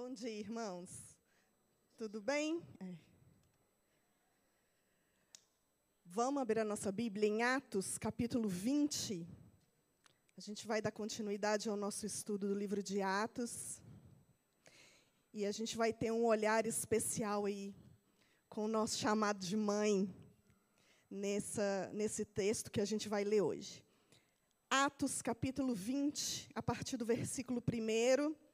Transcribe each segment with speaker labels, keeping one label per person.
Speaker 1: Bom dia, irmãos. Tudo bem? É. Vamos abrir a nossa Bíblia em Atos, capítulo 20. A gente vai dar continuidade ao nosso estudo do livro de Atos. E a gente vai ter um olhar especial aí com o nosso chamado de mãe nessa, nesse texto que a gente vai ler hoje. Atos, capítulo 20, a partir do versículo 1,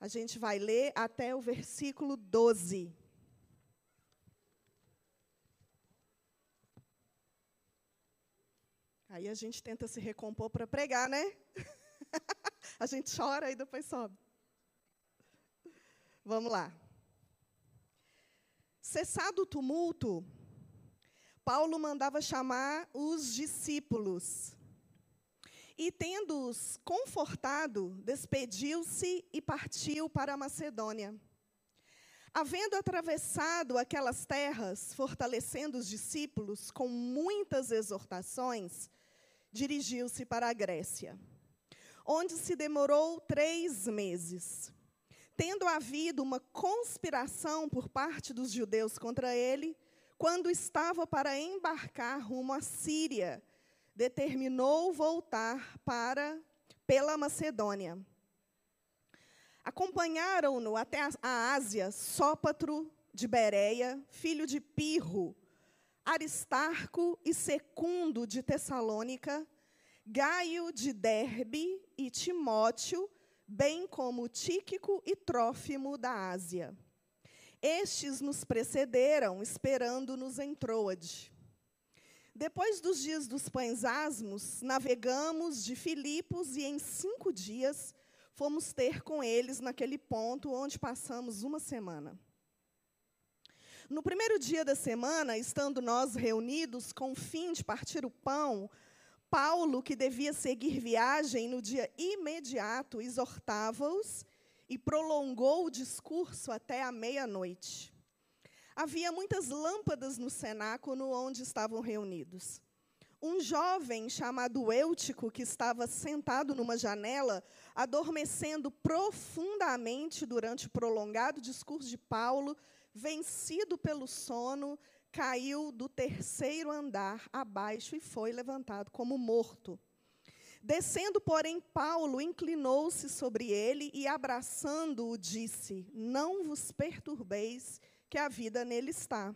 Speaker 1: a gente vai ler até o versículo 12. Aí a gente tenta se recompor para pregar, né? a gente chora e depois sobe. Vamos lá. Cessado o tumulto, Paulo mandava chamar os discípulos. E, tendo-os confortado, despediu-se e partiu para a Macedônia. Havendo atravessado aquelas terras, fortalecendo os discípulos com muitas exortações, dirigiu-se para a Grécia, onde se demorou três meses. Tendo havido uma conspiração por parte dos judeus contra ele, quando estava para embarcar rumo à Síria, determinou voltar para pela Macedônia. Acompanharam-no até a Ásia Sópatro de Bereia, filho de Pirro, Aristarco e Secundo de Tessalônica, Gaio de Derbe e Timóteo, bem como Tíquico e Trófimo da Ásia. Estes nos precederam, esperando-nos em Troade. Depois dos dias dos pães asmos, navegamos de Filipos e em cinco dias fomos ter com eles naquele ponto onde passamos uma semana. No primeiro dia da semana, estando nós reunidos com o fim de partir o pão, Paulo, que devia seguir viagem no dia imediato, exortava-os e prolongou o discurso até a meia-noite. Havia muitas lâmpadas no cenáculo onde estavam reunidos. Um jovem chamado Eutico, que estava sentado numa janela, adormecendo profundamente durante o prolongado discurso de Paulo, vencido pelo sono, caiu do terceiro andar abaixo e foi levantado como morto. Descendo, porém, Paulo inclinou-se sobre ele e, abraçando-o, disse: Não vos perturbeis, que a vida nele está.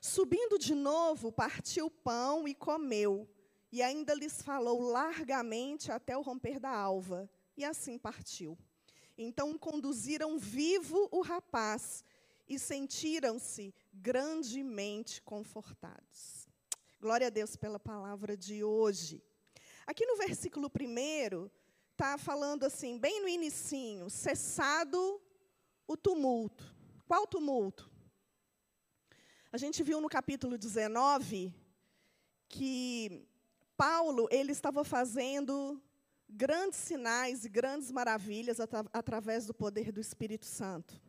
Speaker 1: Subindo de novo, partiu o pão e comeu, e ainda lhes falou largamente até o romper da alva, e assim partiu. Então conduziram vivo o rapaz e sentiram-se grandemente confortados. Glória a Deus pela palavra de hoje. Aqui no versículo 1, está falando assim, bem no inicinho, cessado o tumulto. Qual tumulto? A gente viu no capítulo 19 que Paulo ele estava fazendo grandes sinais e grandes maravilhas através do poder do Espírito Santo.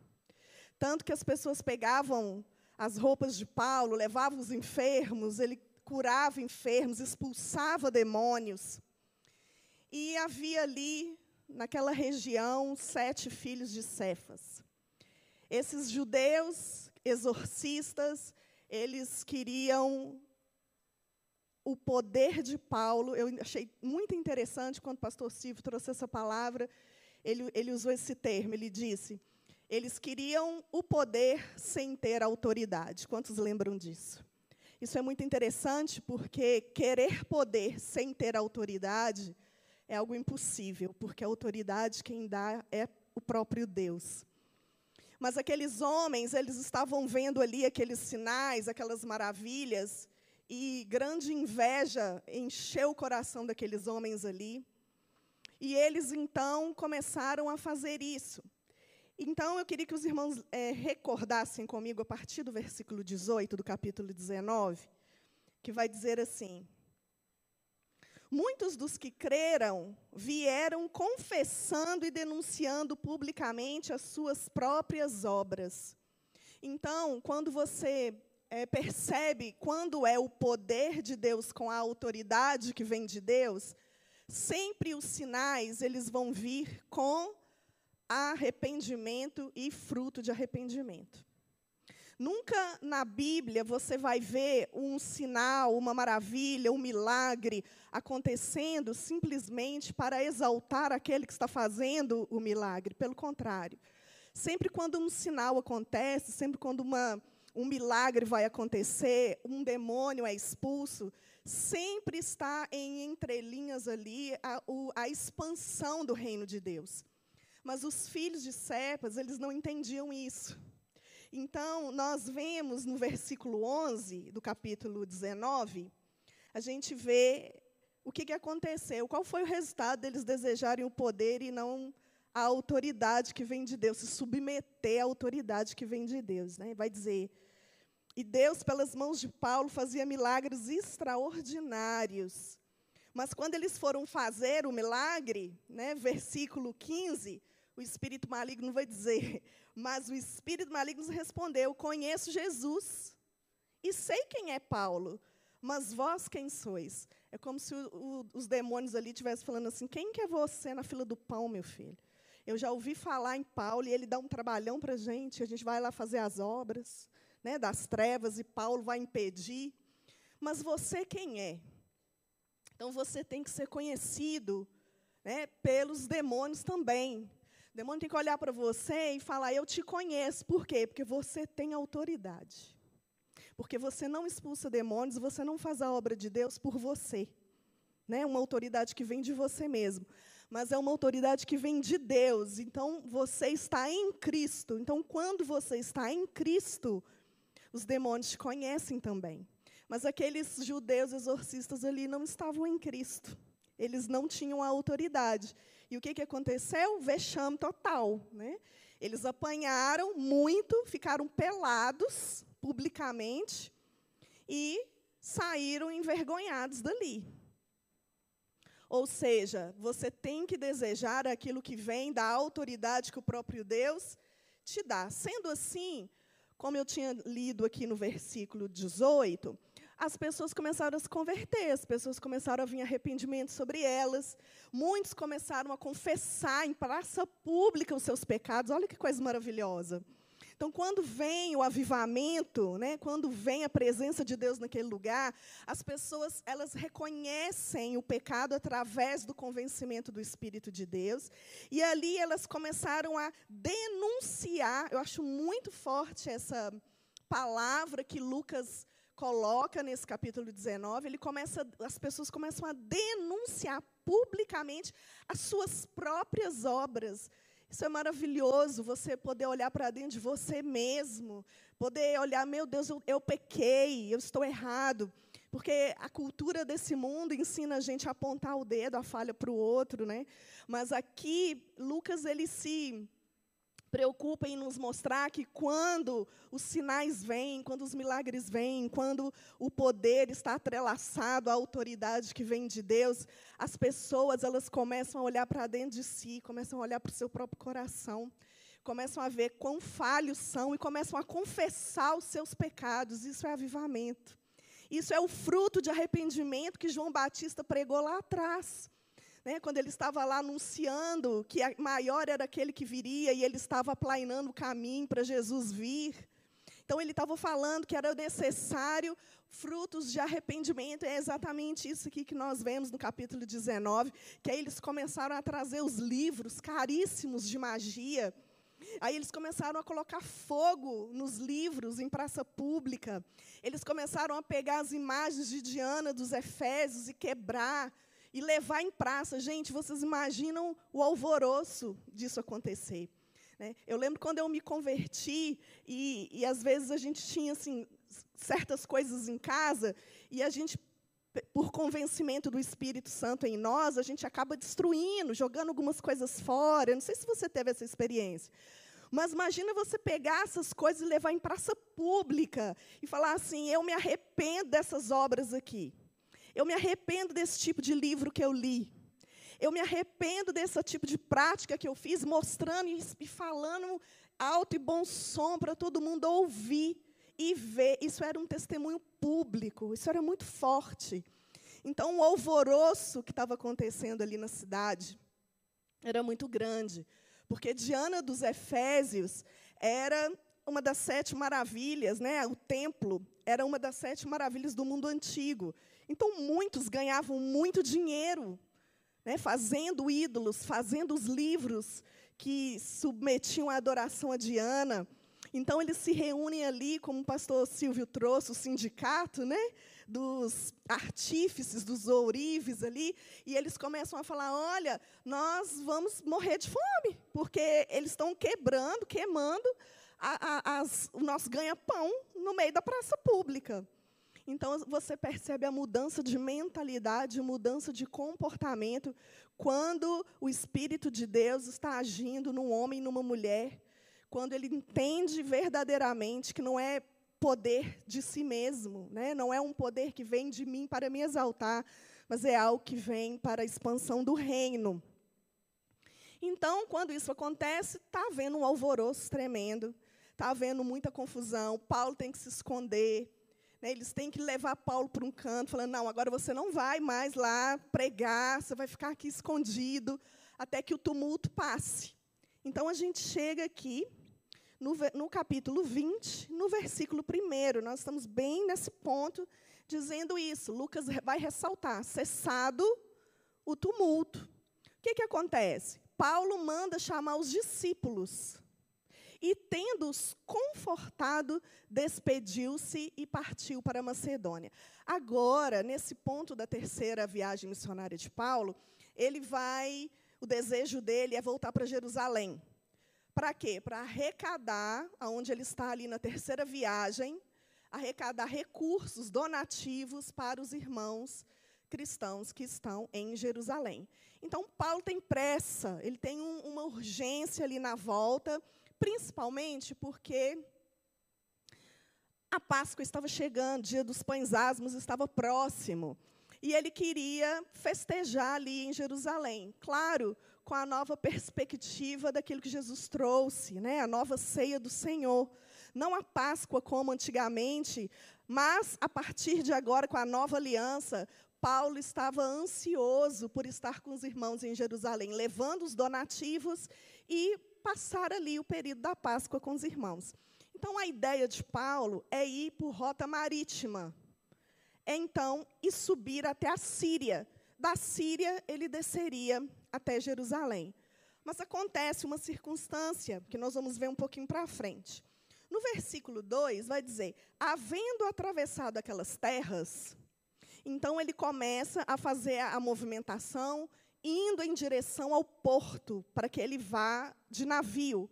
Speaker 1: Tanto que as pessoas pegavam as roupas de Paulo, levavam os enfermos, ele curava enfermos, expulsava demônios. E havia ali, naquela região, sete filhos de Cefas. Esses judeus exorcistas, eles queriam o poder de Paulo. Eu achei muito interessante quando o pastor Silvio trouxe essa palavra. Ele, ele usou esse termo. Ele disse: eles queriam o poder sem ter autoridade. Quantos lembram disso? Isso é muito interessante porque querer poder sem ter autoridade é algo impossível, porque a autoridade quem dá é o próprio Deus. Mas aqueles homens, eles estavam vendo ali aqueles sinais, aquelas maravilhas, e grande inveja encheu o coração daqueles homens ali. E eles então começaram a fazer isso. Então, eu queria que os irmãos é, recordassem comigo a partir do versículo 18 do capítulo 19, que vai dizer assim: Muitos dos que creram vieram confessando e denunciando publicamente as suas próprias obras. Então, quando você é, percebe quando é o poder de Deus com a autoridade que vem de Deus, sempre os sinais eles vão vir com arrependimento e fruto de arrependimento. Nunca na Bíblia você vai ver um sinal, uma maravilha, um milagre acontecendo simplesmente para exaltar aquele que está fazendo o milagre. Pelo contrário. Sempre quando um sinal acontece, sempre quando uma, um milagre vai acontecer, um demônio é expulso, sempre está em entrelinhas ali a, o, a expansão do reino de Deus. Mas os filhos de Cepas, eles não entendiam isso. Então, nós vemos no versículo 11 do capítulo 19, a gente vê o que, que aconteceu, qual foi o resultado deles desejarem o poder e não a autoridade que vem de Deus, se submeter à autoridade que vem de Deus. Né? Vai dizer, e Deus, pelas mãos de Paulo, fazia milagres extraordinários. Mas quando eles foram fazer o milagre, né, versículo 15, o espírito maligno vai dizer: Mas o espírito maligno respondeu: Conheço Jesus e sei quem é Paulo, mas vós quem sois? É como se o, o, os demônios ali estivessem falando assim: Quem que é você na fila do pão, meu filho? Eu já ouvi falar em Paulo e ele dá um trabalhão para a gente, a gente vai lá fazer as obras né, das trevas e Paulo vai impedir. Mas você quem é? Então você tem que ser conhecido né, pelos demônios também. O demônio tem que olhar para você e falar: Eu te conheço. Por quê? Porque você tem autoridade. Porque você não expulsa demônios, você não faz a obra de Deus por você. Né? Uma autoridade que vem de você mesmo. Mas é uma autoridade que vem de Deus. Então, você está em Cristo. Então, quando você está em Cristo, os demônios te conhecem também. Mas aqueles judeus exorcistas ali não estavam em Cristo. Eles não tinham a autoridade. E o que, que aconteceu? Vexame total. Né? Eles apanharam muito, ficaram pelados publicamente e saíram envergonhados dali. Ou seja, você tem que desejar aquilo que vem da autoridade que o próprio Deus te dá. Sendo assim, como eu tinha lido aqui no versículo 18, as pessoas começaram a se converter, as pessoas começaram a vir arrependimento sobre elas, muitos começaram a confessar em praça pública os seus pecados. Olha que coisa maravilhosa. Então, quando vem o avivamento, né, quando vem a presença de Deus naquele lugar, as pessoas elas reconhecem o pecado através do convencimento do Espírito de Deus, e ali elas começaram a denunciar. Eu acho muito forte essa palavra que Lucas coloca nesse capítulo 19, ele começa, as pessoas começam a denunciar publicamente as suas próprias obras. Isso é maravilhoso, você poder olhar para dentro de você mesmo, poder olhar, meu Deus, eu, eu pequei, eu estou errado. Porque a cultura desse mundo ensina a gente a apontar o dedo, a falha para o outro, né? Mas aqui, Lucas, ele se preocupa em nos mostrar que quando os sinais vêm, quando os milagres vêm, quando o poder está atrelaçado à autoridade que vem de Deus, as pessoas elas começam a olhar para dentro de si, começam a olhar para o seu próprio coração, começam a ver quão falhos são e começam a confessar os seus pecados. Isso é avivamento. Isso é o fruto de arrependimento que João Batista pregou lá atrás né, quando ele estava lá anunciando que maior era aquele que viria e ele estava planeando o caminho para Jesus vir. Então, ele estava falando que era necessário frutos de arrependimento. É exatamente isso aqui que nós vemos no capítulo 19, que aí eles começaram a trazer os livros caríssimos de magia. Aí eles começaram a colocar fogo nos livros em praça pública. Eles começaram a pegar as imagens de Diana dos Efésios e quebrar e levar em praça. Gente, vocês imaginam o alvoroço disso acontecer. Né? Eu lembro quando eu me converti, e, e às vezes a gente tinha assim, certas coisas em casa, e a gente, por convencimento do Espírito Santo em nós, a gente acaba destruindo, jogando algumas coisas fora. Não sei se você teve essa experiência. Mas imagina você pegar essas coisas e levar em praça pública e falar assim: eu me arrependo dessas obras aqui. Eu me arrependo desse tipo de livro que eu li. Eu me arrependo desse tipo de prática que eu fiz, mostrando e falando alto e bom som para todo mundo ouvir e ver. Isso era um testemunho público, isso era muito forte. Então, o alvoroço que estava acontecendo ali na cidade era muito grande, porque Diana dos Efésios era uma das sete maravilhas, né? O templo era uma das sete maravilhas do mundo antigo. Então muitos ganhavam muito dinheiro, né? Fazendo ídolos, fazendo os livros que submetiam a adoração a Diana. Então eles se reúnem ali, como o pastor Silvio trouxe, o sindicato, né? dos artífices, dos ourives ali, e eles começam a falar: olha, nós vamos morrer de fome, porque eles estão quebrando, queimando a, a, as, o nosso ganha-pão no meio da praça pública. Então, você percebe a mudança de mentalidade, mudança de comportamento, quando o Espírito de Deus está agindo num homem e numa mulher, quando ele entende verdadeiramente que não é poder de si mesmo, né? não é um poder que vem de mim para me exaltar, mas é algo que vem para a expansão do reino. Então, quando isso acontece, está havendo um alvoroço tremendo, está havendo muita confusão, Paulo tem que se esconder, né? eles têm que levar Paulo para um canto, falando: não, agora você não vai mais lá pregar, você vai ficar aqui escondido, até que o tumulto passe. Então, a gente chega aqui no, no capítulo 20, no versículo 1. Nós estamos bem nesse ponto, dizendo isso. Lucas vai ressaltar: cessado o tumulto. O que, que acontece? Paulo manda chamar os discípulos. E, tendo-os confortado, despediu-se e partiu para Macedônia. Agora, nesse ponto da terceira viagem missionária de Paulo, ele vai, o desejo dele é voltar para Jerusalém. Para quê? Para arrecadar, aonde ele está ali na terceira viagem, arrecadar recursos donativos para os irmãos cristãos que estão em Jerusalém. Então, Paulo tem pressa, ele tem um, uma urgência ali na volta, principalmente porque a Páscoa estava chegando, o dia dos pães asmos estava próximo. E ele queria festejar ali em Jerusalém. Claro, com a nova perspectiva daquilo que Jesus trouxe, né? a nova ceia do Senhor. Não a Páscoa como antigamente, mas a partir de agora, com a nova aliança, Paulo estava ansioso por estar com os irmãos em Jerusalém, levando os donativos e passar ali o período da Páscoa com os irmãos. Então, a ideia de Paulo é ir por rota marítima. É, então, e subir até a Síria. Da Síria, ele desceria até Jerusalém. Mas acontece uma circunstância que nós vamos ver um pouquinho para frente. No versículo 2 vai dizer: havendo atravessado aquelas terras, então ele começa a fazer a movimentação, indo em direção ao porto, para que ele vá de navio.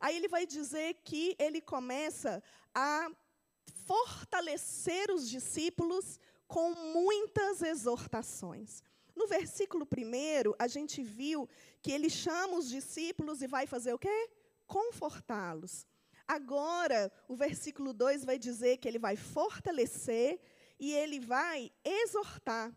Speaker 1: Aí ele vai dizer que ele começa a fortalecer os discípulos com muitas exortações. No versículo 1, a gente viu que ele chama os discípulos e vai fazer o quê? Confortá-los. Agora, o versículo 2 vai dizer que ele vai fortalecer e ele vai exortar.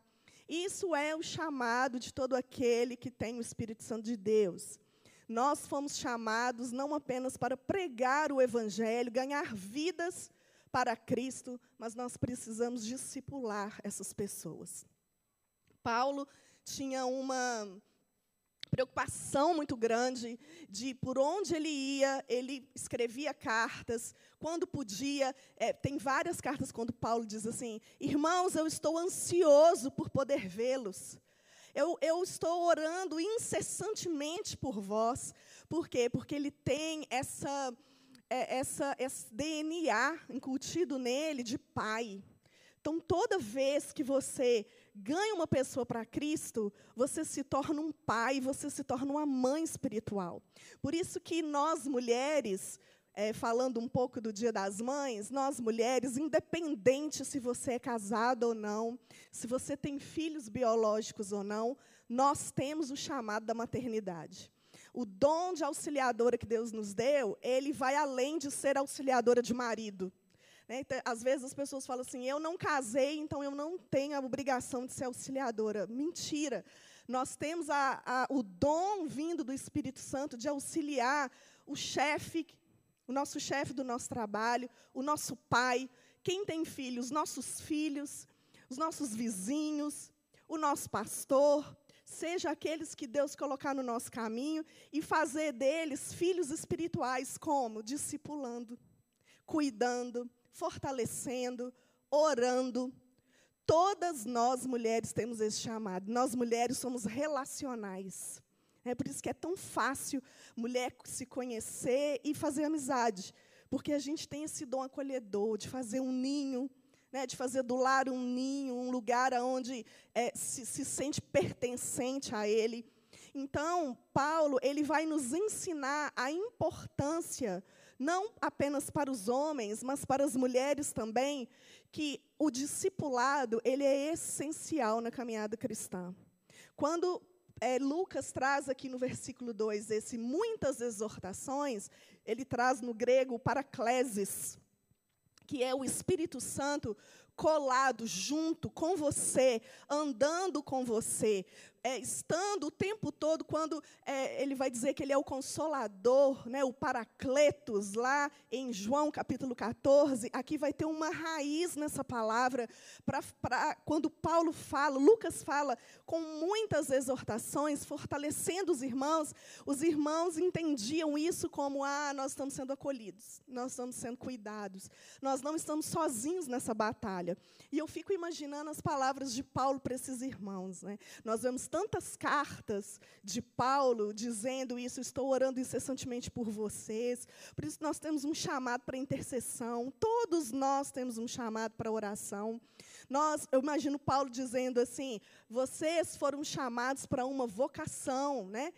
Speaker 1: Isso é o chamado de todo aquele que tem o Espírito Santo de Deus. Nós fomos chamados não apenas para pregar o Evangelho, ganhar vidas para Cristo, mas nós precisamos discipular essas pessoas. Paulo tinha uma preocupação muito grande de por onde ele ia, ele escrevia cartas, quando podia, é, tem várias cartas quando Paulo diz assim: Irmãos, eu estou ansioso por poder vê-los. Eu, eu estou orando incessantemente por vós. Por quê? Porque ele tem essa, é, essa, esse DNA incutido nele de pai. Então, toda vez que você ganha uma pessoa para Cristo, você se torna um pai, você se torna uma mãe espiritual. Por isso que nós mulheres, é, falando um pouco do Dia das Mães, nós mulheres, independente se você é casada ou não, se você tem filhos biológicos ou não, nós temos o chamado da maternidade. O dom de auxiliadora que Deus nos deu, ele vai além de ser auxiliadora de marido. Né? Então, às vezes as pessoas falam assim: eu não casei, então eu não tenho a obrigação de ser auxiliadora. Mentira. Nós temos a, a, o dom vindo do Espírito Santo de auxiliar o chefe, o nosso chefe do nosso trabalho, o nosso pai, quem tem filhos, os nossos filhos, os nossos vizinhos, o nosso pastor, seja aqueles que Deus colocar no nosso caminho e fazer deles filhos espirituais, como? Discipulando, cuidando, fortalecendo, orando. Todas nós mulheres temos esse chamado. Nós mulheres somos relacionais. É por isso que é tão fácil mulher se conhecer e fazer amizade, porque a gente tem esse dom acolhedor de fazer um ninho, né, de fazer do lar um ninho, um lugar onde é, se, se sente pertencente a ele. Então, Paulo ele vai nos ensinar a importância não apenas para os homens, mas para as mulheres também, que o discipulado ele é essencial na caminhada cristã. Quando é, Lucas traz aqui no versículo 2 esse muitas exortações, ele traz no grego paracleses, que é o Espírito Santo colado junto com você, andando com você, é, estando o tempo todo, quando é, ele vai dizer que ele é o consolador, né, o paracletos, lá em João capítulo 14, aqui vai ter uma raiz nessa palavra, para quando Paulo fala, Lucas fala, com muitas exortações, fortalecendo os irmãos, os irmãos entendiam isso como: ah, nós estamos sendo acolhidos, nós estamos sendo cuidados, nós não estamos sozinhos nessa batalha. E eu fico imaginando as palavras de Paulo para esses irmãos. Né? Nós vemos tantas cartas de Paulo dizendo isso, estou orando incessantemente por vocês. Por isso nós temos um chamado para intercessão. Todos nós temos um chamado para oração. Nós, eu imagino Paulo dizendo assim: vocês foram chamados para uma vocação, né?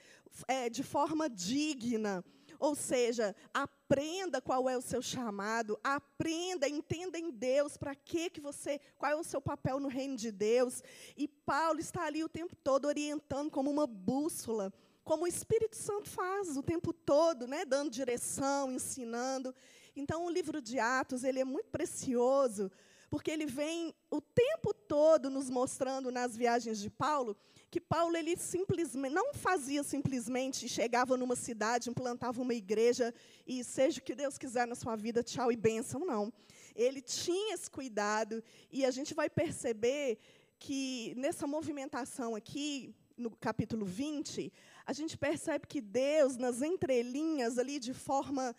Speaker 1: É, de forma digna. Ou seja, aprenda qual é o seu chamado, aprenda, entenda em Deus para que que você, qual é o seu papel no reino de Deus. E Paulo está ali o tempo todo orientando como uma bússola, como o Espírito Santo faz o tempo todo, né, dando direção, ensinando. Então, o livro de Atos, ele é muito precioso, porque ele vem o tempo todo nos mostrando nas viagens de Paulo que Paulo ele simplesmente não fazia simplesmente chegava numa cidade, implantava uma igreja e seja o que Deus quiser na sua vida, tchau e bênção, não. Ele tinha esse cuidado e a gente vai perceber que nessa movimentação aqui, no capítulo 20, a gente percebe que Deus, nas entrelinhas ali, de forma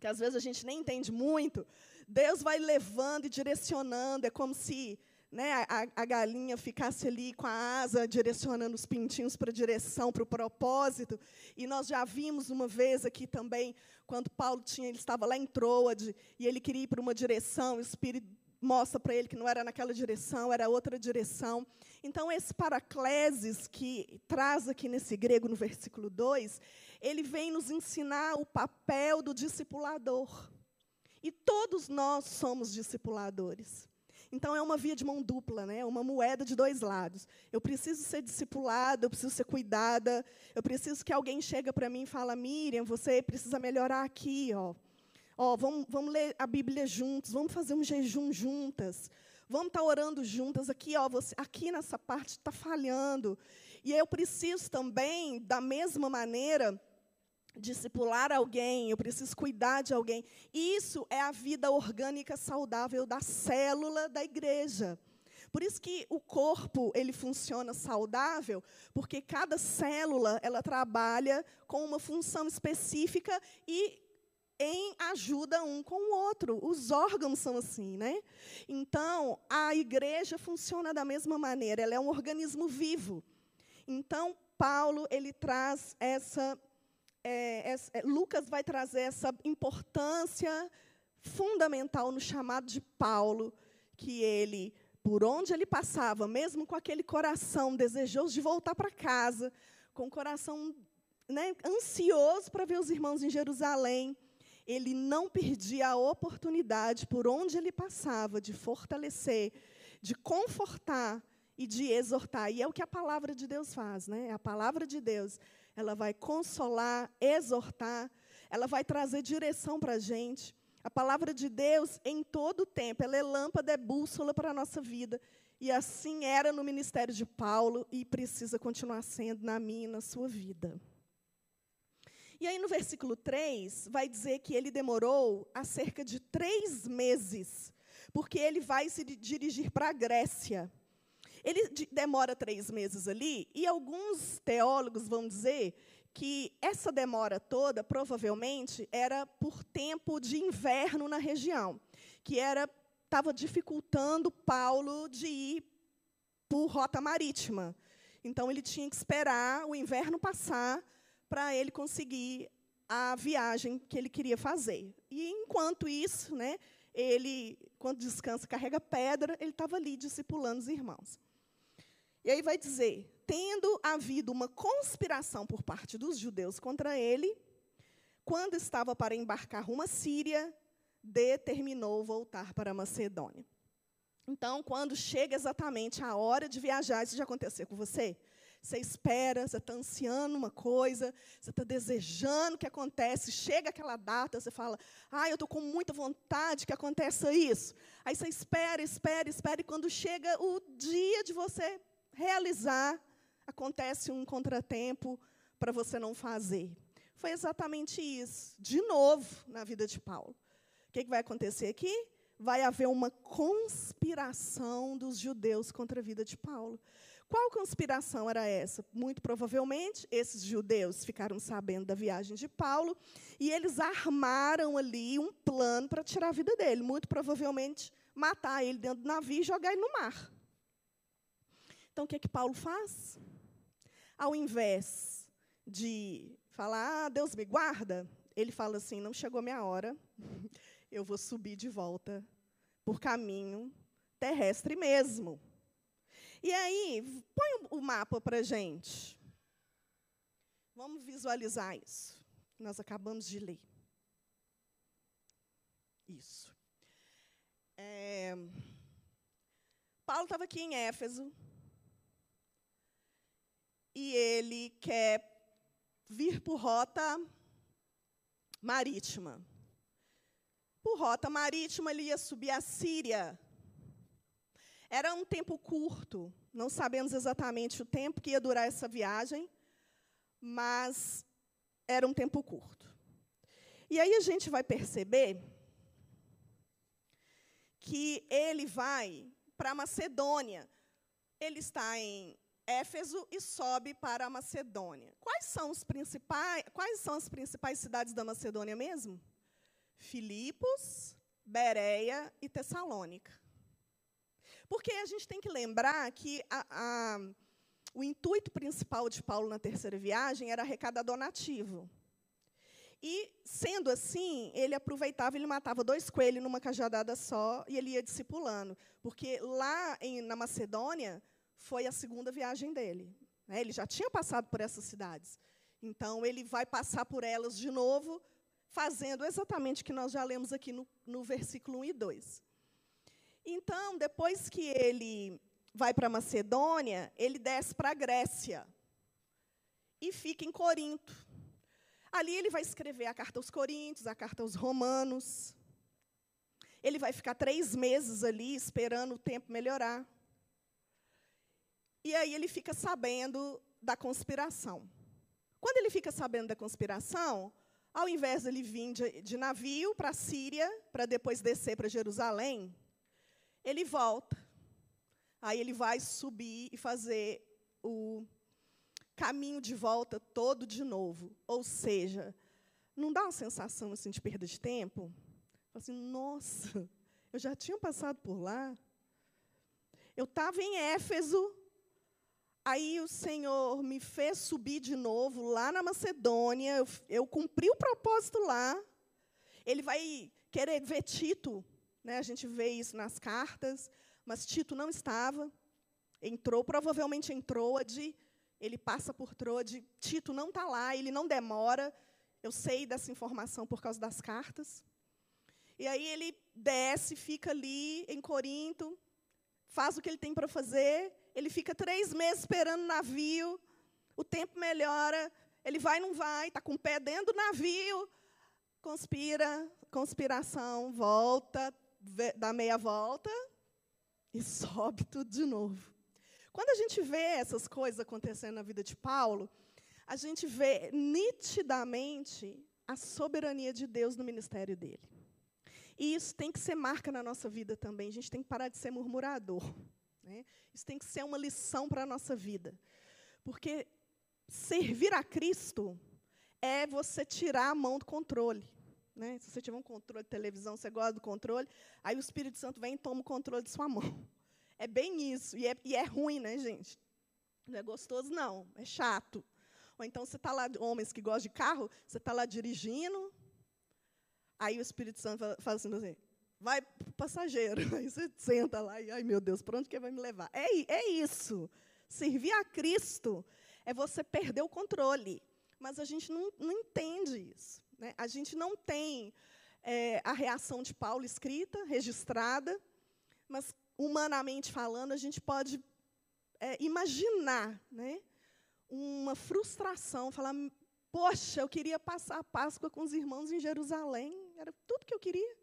Speaker 1: que às vezes a gente nem entende muito, Deus vai levando e direcionando, é como se né, a, a, galinha ficasse ali com a asa direcionando os pintinhos para a direção, para o propósito. E nós já vimos uma vez aqui também, quando Paulo tinha, ele estava lá em Troade, e ele queria ir para uma direção, o Espírito mostra para ele que não era naquela direção, era outra direção. Então, esse paracleses que traz aqui nesse grego, no versículo 2, ele vem nos ensinar o papel do discipulador. E todos nós somos discipuladores. Então é uma via de mão dupla, né? uma moeda de dois lados. Eu preciso ser discipulada, eu preciso ser cuidada, eu preciso que alguém chegue para mim e fale, Miriam, você precisa melhorar aqui. Ó. Ó, vamos, vamos ler a Bíblia juntos, vamos fazer um jejum juntas. Vamos estar tá orando juntas aqui, ó, você, aqui nessa parte está falhando. E eu preciso também, da mesma maneira, discipular alguém, eu preciso cuidar de alguém. Isso é a vida orgânica saudável da célula da igreja. Por isso que o corpo ele funciona saudável, porque cada célula ela trabalha com uma função específica e em ajuda um com o outro. Os órgãos são assim, né? Então, a igreja funciona da mesma maneira, ela é um organismo vivo. Então, Paulo ele traz essa é, é, Lucas vai trazer essa importância fundamental no chamado de Paulo, que ele, por onde ele passava, mesmo com aquele coração desejoso de voltar para casa, com o coração né, ansioso para ver os irmãos em Jerusalém, ele não perdia a oportunidade, por onde ele passava, de fortalecer, de confortar e de exortar. E é o que a palavra de Deus faz, né? A palavra de Deus ela vai consolar, exortar, ela vai trazer direção para a gente. A palavra de Deus, em todo o tempo, ela é lâmpada, é bússola para a nossa vida. E assim era no ministério de Paulo e precisa continuar sendo na minha e na sua vida. E aí, no versículo 3, vai dizer que ele demorou há cerca de três meses, porque ele vai se dirigir para a Grécia. Ele demora três meses ali, e alguns teólogos vão dizer que essa demora toda, provavelmente, era por tempo de inverno na região, que era estava dificultando Paulo de ir por rota marítima. Então, ele tinha que esperar o inverno passar para ele conseguir a viagem que ele queria fazer. E, enquanto isso, né, ele, quando descansa, carrega pedra, ele estava ali discipulando os irmãos. E aí vai dizer: tendo havido uma conspiração por parte dos judeus contra ele, quando estava para embarcar rumo à Síria, determinou voltar para Macedônia. Então, quando chega exatamente a hora de viajar, isso já aconteceu com você? Você espera, você está ansiando uma coisa, você está desejando que acontece, chega aquela data, você fala, ah, eu estou com muita vontade que aconteça isso. Aí você espera, espera, espera, e quando chega o dia de você realizar, acontece um contratempo para você não fazer. Foi exatamente isso, de novo, na vida de Paulo. O que, que vai acontecer aqui? Vai haver uma conspiração dos judeus contra a vida de Paulo. Qual conspiração era essa? Muito provavelmente, esses judeus ficaram sabendo da viagem de Paulo e eles armaram ali um plano para tirar a vida dele. Muito provavelmente, matar ele dentro do navio e jogar ele no mar. Então, o que é que Paulo faz? Ao invés de falar, ah, Deus me guarda, ele fala assim: não chegou minha hora, eu vou subir de volta por caminho terrestre mesmo. E aí, põe o mapa para gente. Vamos visualizar isso. Nós acabamos de ler. Isso. É, Paulo estava aqui em Éfeso. E ele quer vir por rota marítima. Por rota marítima, ele ia subir a Síria. Era um tempo curto, não sabemos exatamente o tempo que ia durar essa viagem, mas era um tempo curto. E aí a gente vai perceber que ele vai para a Macedônia. Ele está em Éfeso e sobe para a Macedônia. Quais são, os principais, quais são as principais cidades da Macedônia mesmo? Filipos, Bereia e Tessalônica. Porque a gente tem que lembrar que a, a, o intuito principal de Paulo na terceira viagem era arrecadar donativo. E, sendo assim, ele aproveitava, ele matava dois coelhos numa cajadada só e ele ia discipulando. Porque lá em, na Macedônia foi a segunda viagem dele. Né? Ele já tinha passado por essas cidades. Então, ele vai passar por elas de novo, fazendo exatamente o que nós já lemos aqui no, no versículo 1 e 2. Então, depois que ele vai para Macedônia, ele desce para a Grécia e fica em Corinto. Ali ele vai escrever a carta aos Coríntios, a carta aos Romanos. Ele vai ficar três meses ali esperando o tempo melhorar. E aí ele fica sabendo da conspiração. Quando ele fica sabendo da conspiração, ao invés de ele vir de, de navio para a Síria, para depois descer para Jerusalém, ele volta. Aí ele vai subir e fazer o caminho de volta todo de novo. Ou seja, não dá uma sensação assim de perda de tempo? Assim, nossa, eu já tinha passado por lá. Eu estava em Éfeso, aí o Senhor me fez subir de novo lá na Macedônia, eu, eu cumpri o propósito lá. Ele vai querer ver Tito né, a gente vê isso nas cartas, mas Tito não estava. Entrou, provavelmente entrou de ele passa por Trode, Tito não está lá, ele não demora. Eu sei dessa informação por causa das cartas. E aí ele desce, fica ali em Corinto, faz o que ele tem para fazer. Ele fica três meses esperando o navio. O tempo melhora. Ele vai, não vai, está com o pé dentro do navio. Conspira, conspiração, volta, dá meia volta e sobe tudo de novo. Quando a gente vê essas coisas acontecendo na vida de Paulo, a gente vê nitidamente a soberania de Deus no ministério dele. E isso tem que ser marca na nossa vida também. A gente tem que parar de ser murmurador. Né? Isso tem que ser uma lição para a nossa vida. Porque servir a Cristo é você tirar a mão do controle. Né? Se você tiver um controle de televisão, você gosta do controle, aí o Espírito Santo vem e toma o controle de sua mão. É bem isso. E é, e é ruim, né, gente? Não é gostoso, não. É chato. Ou então você está lá, homens que gostam de carro, você está lá dirigindo, aí o Espírito Santo fala assim, assim vai para o passageiro. Aí você senta lá e, ai meu Deus, para onde que vai me levar? É, é isso. Servir a Cristo é você perder o controle. Mas a gente não, não entende isso. Né? A gente não tem é, a reação de Paulo escrita, registrada, mas, humanamente falando, a gente pode é, imaginar né? uma frustração, falar, poxa, eu queria passar a Páscoa com os irmãos em Jerusalém, era tudo que eu queria.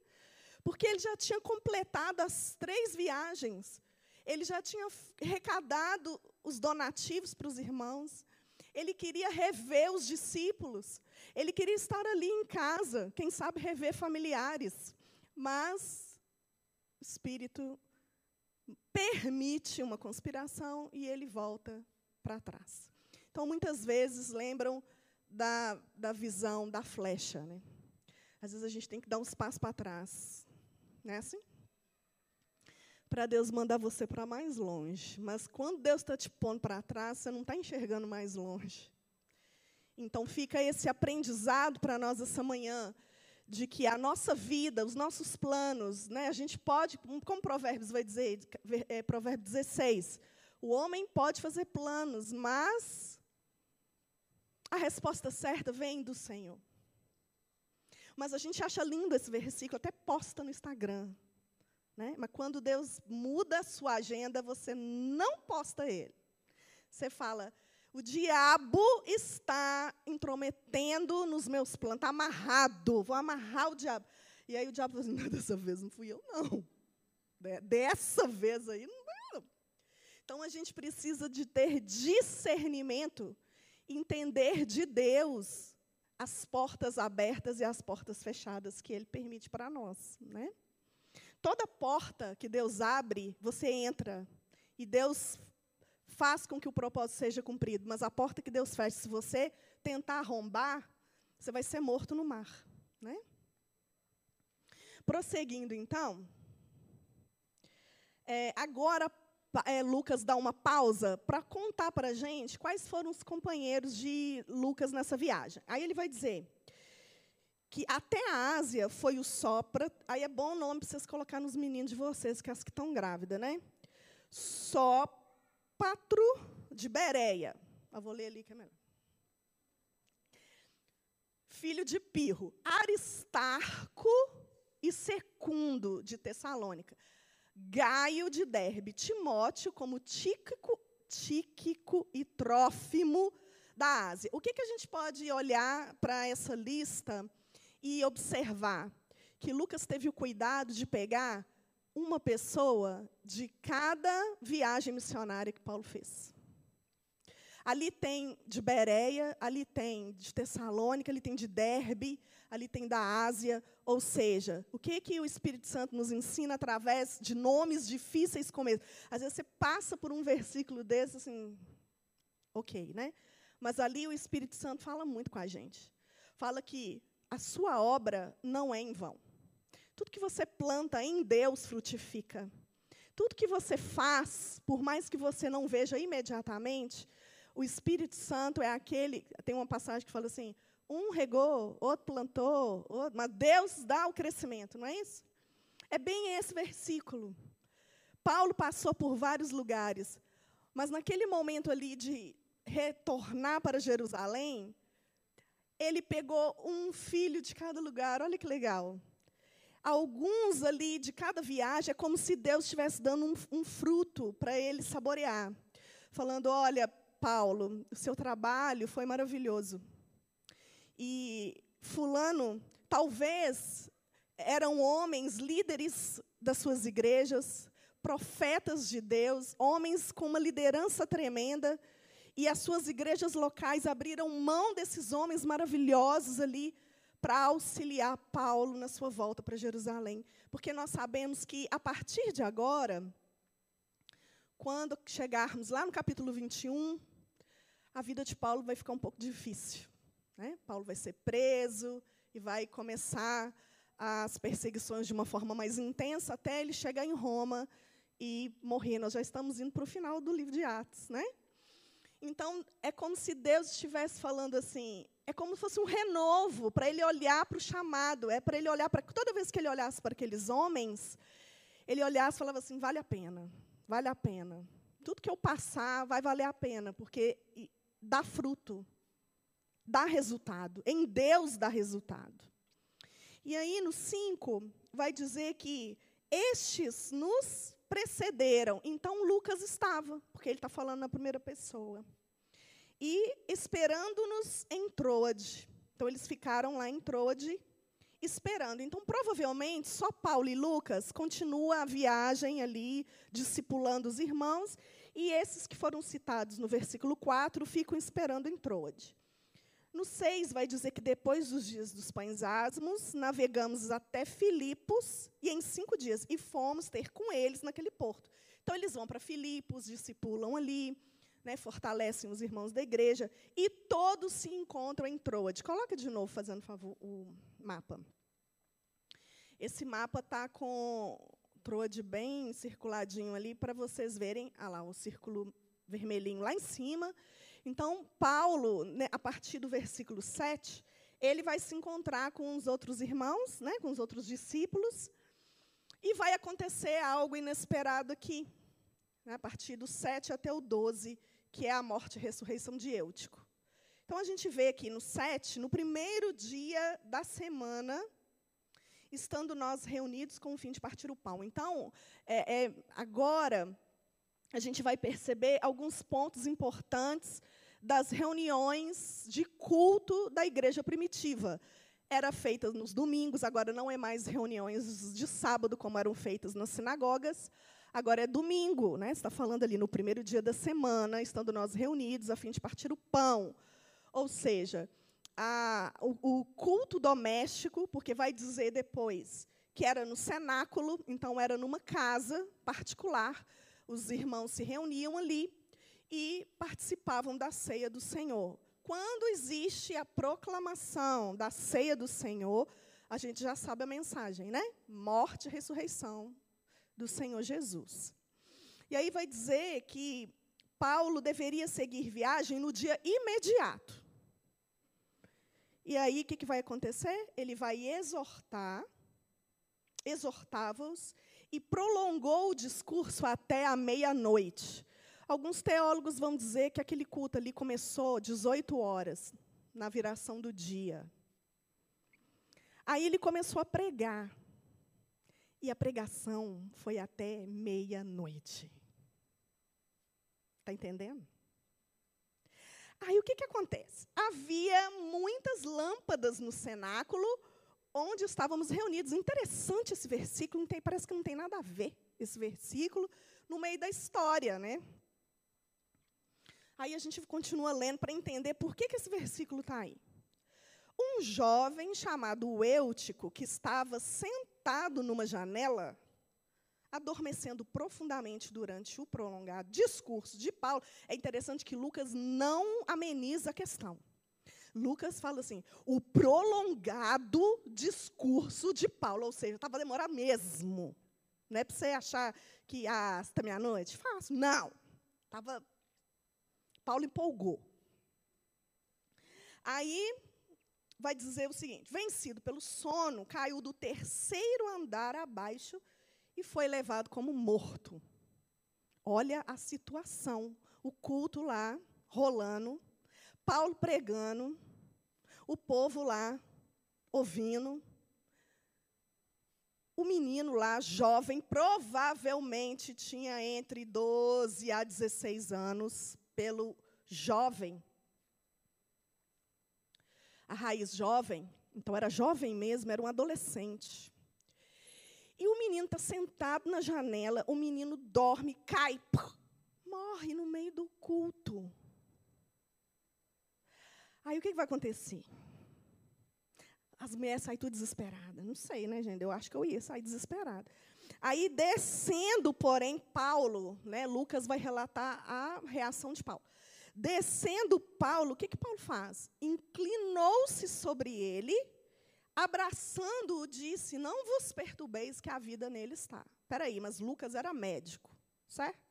Speaker 1: Porque ele já tinha completado as três viagens, ele já tinha arrecadado os donativos para os irmãos, ele queria rever os discípulos, ele queria estar ali em casa, quem sabe rever familiares. Mas o Espírito permite uma conspiração e ele volta para trás. Então, muitas vezes lembram da, da visão da flecha. Né? Às vezes a gente tem que dar uns passos para trás. Não é assim? Para Deus mandar você para mais longe. Mas quando Deus está te pondo para trás, você não está enxergando mais longe. Então fica esse aprendizado para nós essa manhã, de que a nossa vida, os nossos planos, né, a gente pode, como Provérbios vai dizer, é, Provérbio 16, o homem pode fazer planos, mas a resposta certa vem do Senhor. Mas a gente acha lindo esse versículo, até posta no Instagram. Né? Mas quando Deus muda a sua agenda, você não posta ele. Você fala, o diabo está intrometendo nos meus planos, está amarrado, vou amarrar o diabo. E aí o diabo fala assim, dessa vez não fui eu, não. Dessa vez aí não não. Então a gente precisa de ter discernimento, entender de Deus as portas abertas e as portas fechadas que Ele permite para nós. Né? Toda porta que Deus abre, você entra. E Deus faz com que o propósito seja cumprido. Mas a porta que Deus fecha, se você tentar arrombar, você vai ser morto no mar. Né? Prosseguindo, então. É, agora, é, Lucas dá uma pausa para contar para a gente quais foram os companheiros de Lucas nessa viagem. Aí ele vai dizer que até a Ásia foi o Sopra. Aí é bom nome para vocês colocar nos meninos de vocês, que é as que estão grávidas, né? Sópatro de Bereia. Eu vou ler ali que é melhor. Filho de Pirro. Aristarco e Secundo de Tessalônica. Gaio de Derbe, Timóteo como Tíquico, Tíquico e Trófimo da Ásia. O que, que a gente pode olhar para essa lista e observar? Que Lucas teve o cuidado de pegar uma pessoa de cada viagem missionária que Paulo fez. Ali tem de Bereia, ali tem de Tessalônica, ali tem de Derbe, ali tem da Ásia. Ou seja, o que, que o Espírito Santo nos ensina através de nomes difíceis como esse? Às vezes você passa por um versículo desse, assim, ok, né? Mas ali o Espírito Santo fala muito com a gente. Fala que a sua obra não é em vão. Tudo que você planta em Deus frutifica. Tudo que você faz, por mais que você não veja imediatamente, o Espírito Santo é aquele. Tem uma passagem que fala assim: um regou, outro plantou, outro, mas Deus dá o crescimento, não é isso? É bem esse versículo. Paulo passou por vários lugares, mas naquele momento ali de retornar para Jerusalém, ele pegou um filho de cada lugar. Olha que legal. Alguns ali de cada viagem é como se Deus estivesse dando um, um fruto para ele saborear. Falando: olha, Paulo, o seu trabalho foi maravilhoso. E Fulano, talvez eram homens, líderes das suas igrejas, profetas de Deus, homens com uma liderança tremenda, e as suas igrejas locais abriram mão desses homens maravilhosos ali para auxiliar Paulo na sua volta para Jerusalém. Porque nós sabemos que, a partir de agora, quando chegarmos lá no capítulo 21, a vida de Paulo vai ficar um pouco difícil. Né? Paulo vai ser preso e vai começar as perseguições de uma forma mais intensa até ele chegar em Roma e morrer. Nós já estamos indo para o final do livro de Atos. Né? Então, é como se Deus estivesse falando assim, é como se fosse um renovo para ele olhar para o chamado, é para ele olhar para. Toda vez que ele olhasse para aqueles homens, ele olhasse e falava assim: vale a pena, vale a pena. Tudo que eu passar vai valer a pena, porque dá fruto, dá resultado. Em Deus dá resultado. E aí, no 5, vai dizer que estes nos precederam. Então, Lucas estava, porque ele está falando na primeira pessoa. E esperando-nos em Troade. Então, eles ficaram lá em Troade, esperando. Então, provavelmente, só Paulo e Lucas continuam a viagem ali, discipulando os irmãos, e esses que foram citados no versículo 4 ficam esperando em Troade. No 6 vai dizer que depois dos dias dos pães asmos, navegamos até Filipos, e em cinco dias, e fomos ter com eles naquele porto. Então, eles vão para Filipos, discipulam ali, né, fortalecem os irmãos da igreja, e todos se encontram em Troade. Coloca de novo, fazendo favor, o mapa. Esse mapa está com Troade bem circuladinho ali, para vocês verem, ah lá, o círculo vermelhinho lá em cima, então, Paulo, né, a partir do versículo 7, ele vai se encontrar com os outros irmãos, né, com os outros discípulos, e vai acontecer algo inesperado aqui, né, a partir do 7 até o 12, que é a morte e ressurreição de Eutico. Então, a gente vê aqui no 7, no primeiro dia da semana, estando nós reunidos com o fim de partir o pão. Então, é, é, agora, a gente vai perceber alguns pontos importantes das reuniões de culto da igreja primitiva. Era feita nos domingos, agora não é mais reuniões de sábado como eram feitas nas sinagogas. Agora é domingo, né? Está falando ali no primeiro dia da semana, estando nós reunidos a fim de partir o pão. Ou seja, a, o, o culto doméstico, porque vai dizer depois que era no cenáculo, então era numa casa particular, os irmãos se reuniam ali e participavam da ceia do Senhor. Quando existe a proclamação da ceia do Senhor, a gente já sabe a mensagem, né? Morte e ressurreição do Senhor Jesus. E aí vai dizer que Paulo deveria seguir viagem no dia imediato. E aí o que, que vai acontecer? Ele vai exortar, exortava-os e prolongou o discurso até a meia-noite. Alguns teólogos vão dizer que aquele culto ali começou 18 horas, na viração do dia. Aí ele começou a pregar. E a pregação foi até meia-noite. Está entendendo? Aí o que, que acontece? Havia muitas lâmpadas no cenáculo onde estávamos reunidos. Interessante esse versículo, tem, parece que não tem nada a ver esse versículo no meio da história, né? Aí a gente continua lendo para entender por que, que esse versículo está aí. Um jovem chamado Eutico, que estava sentado numa janela, adormecendo profundamente durante o prolongado discurso de Paulo. É interessante que Lucas não ameniza a questão. Lucas fala assim: o prolongado discurso de Paulo, ou seja, estava a demorar mesmo. Não é para você achar que ah, está meia-noite? Fácil. Não. Tava, Paulo empolgou. Aí vai dizer o seguinte: vencido pelo sono, caiu do terceiro andar abaixo e foi levado como morto. Olha a situação. O culto lá, rolando, Paulo pregando, o povo lá ouvindo, o menino lá, jovem, provavelmente tinha entre 12 a 16 anos, pelo jovem. A raiz jovem, então era jovem mesmo, era um adolescente. E o menino está sentado na janela, o menino dorme, cai, morre no meio do culto. Aí o que, que vai acontecer? As mulheres saem tudo desesperadas. Não sei, né, gente? Eu acho que eu ia sair desesperada. Aí, descendo, porém, Paulo, né, Lucas vai relatar a reação de Paulo. Descendo Paulo, o que, que Paulo faz? Inclinou-se sobre ele, abraçando-o, disse: Não vos perturbeis, que a vida nele está. Espera aí, mas Lucas era médico, certo?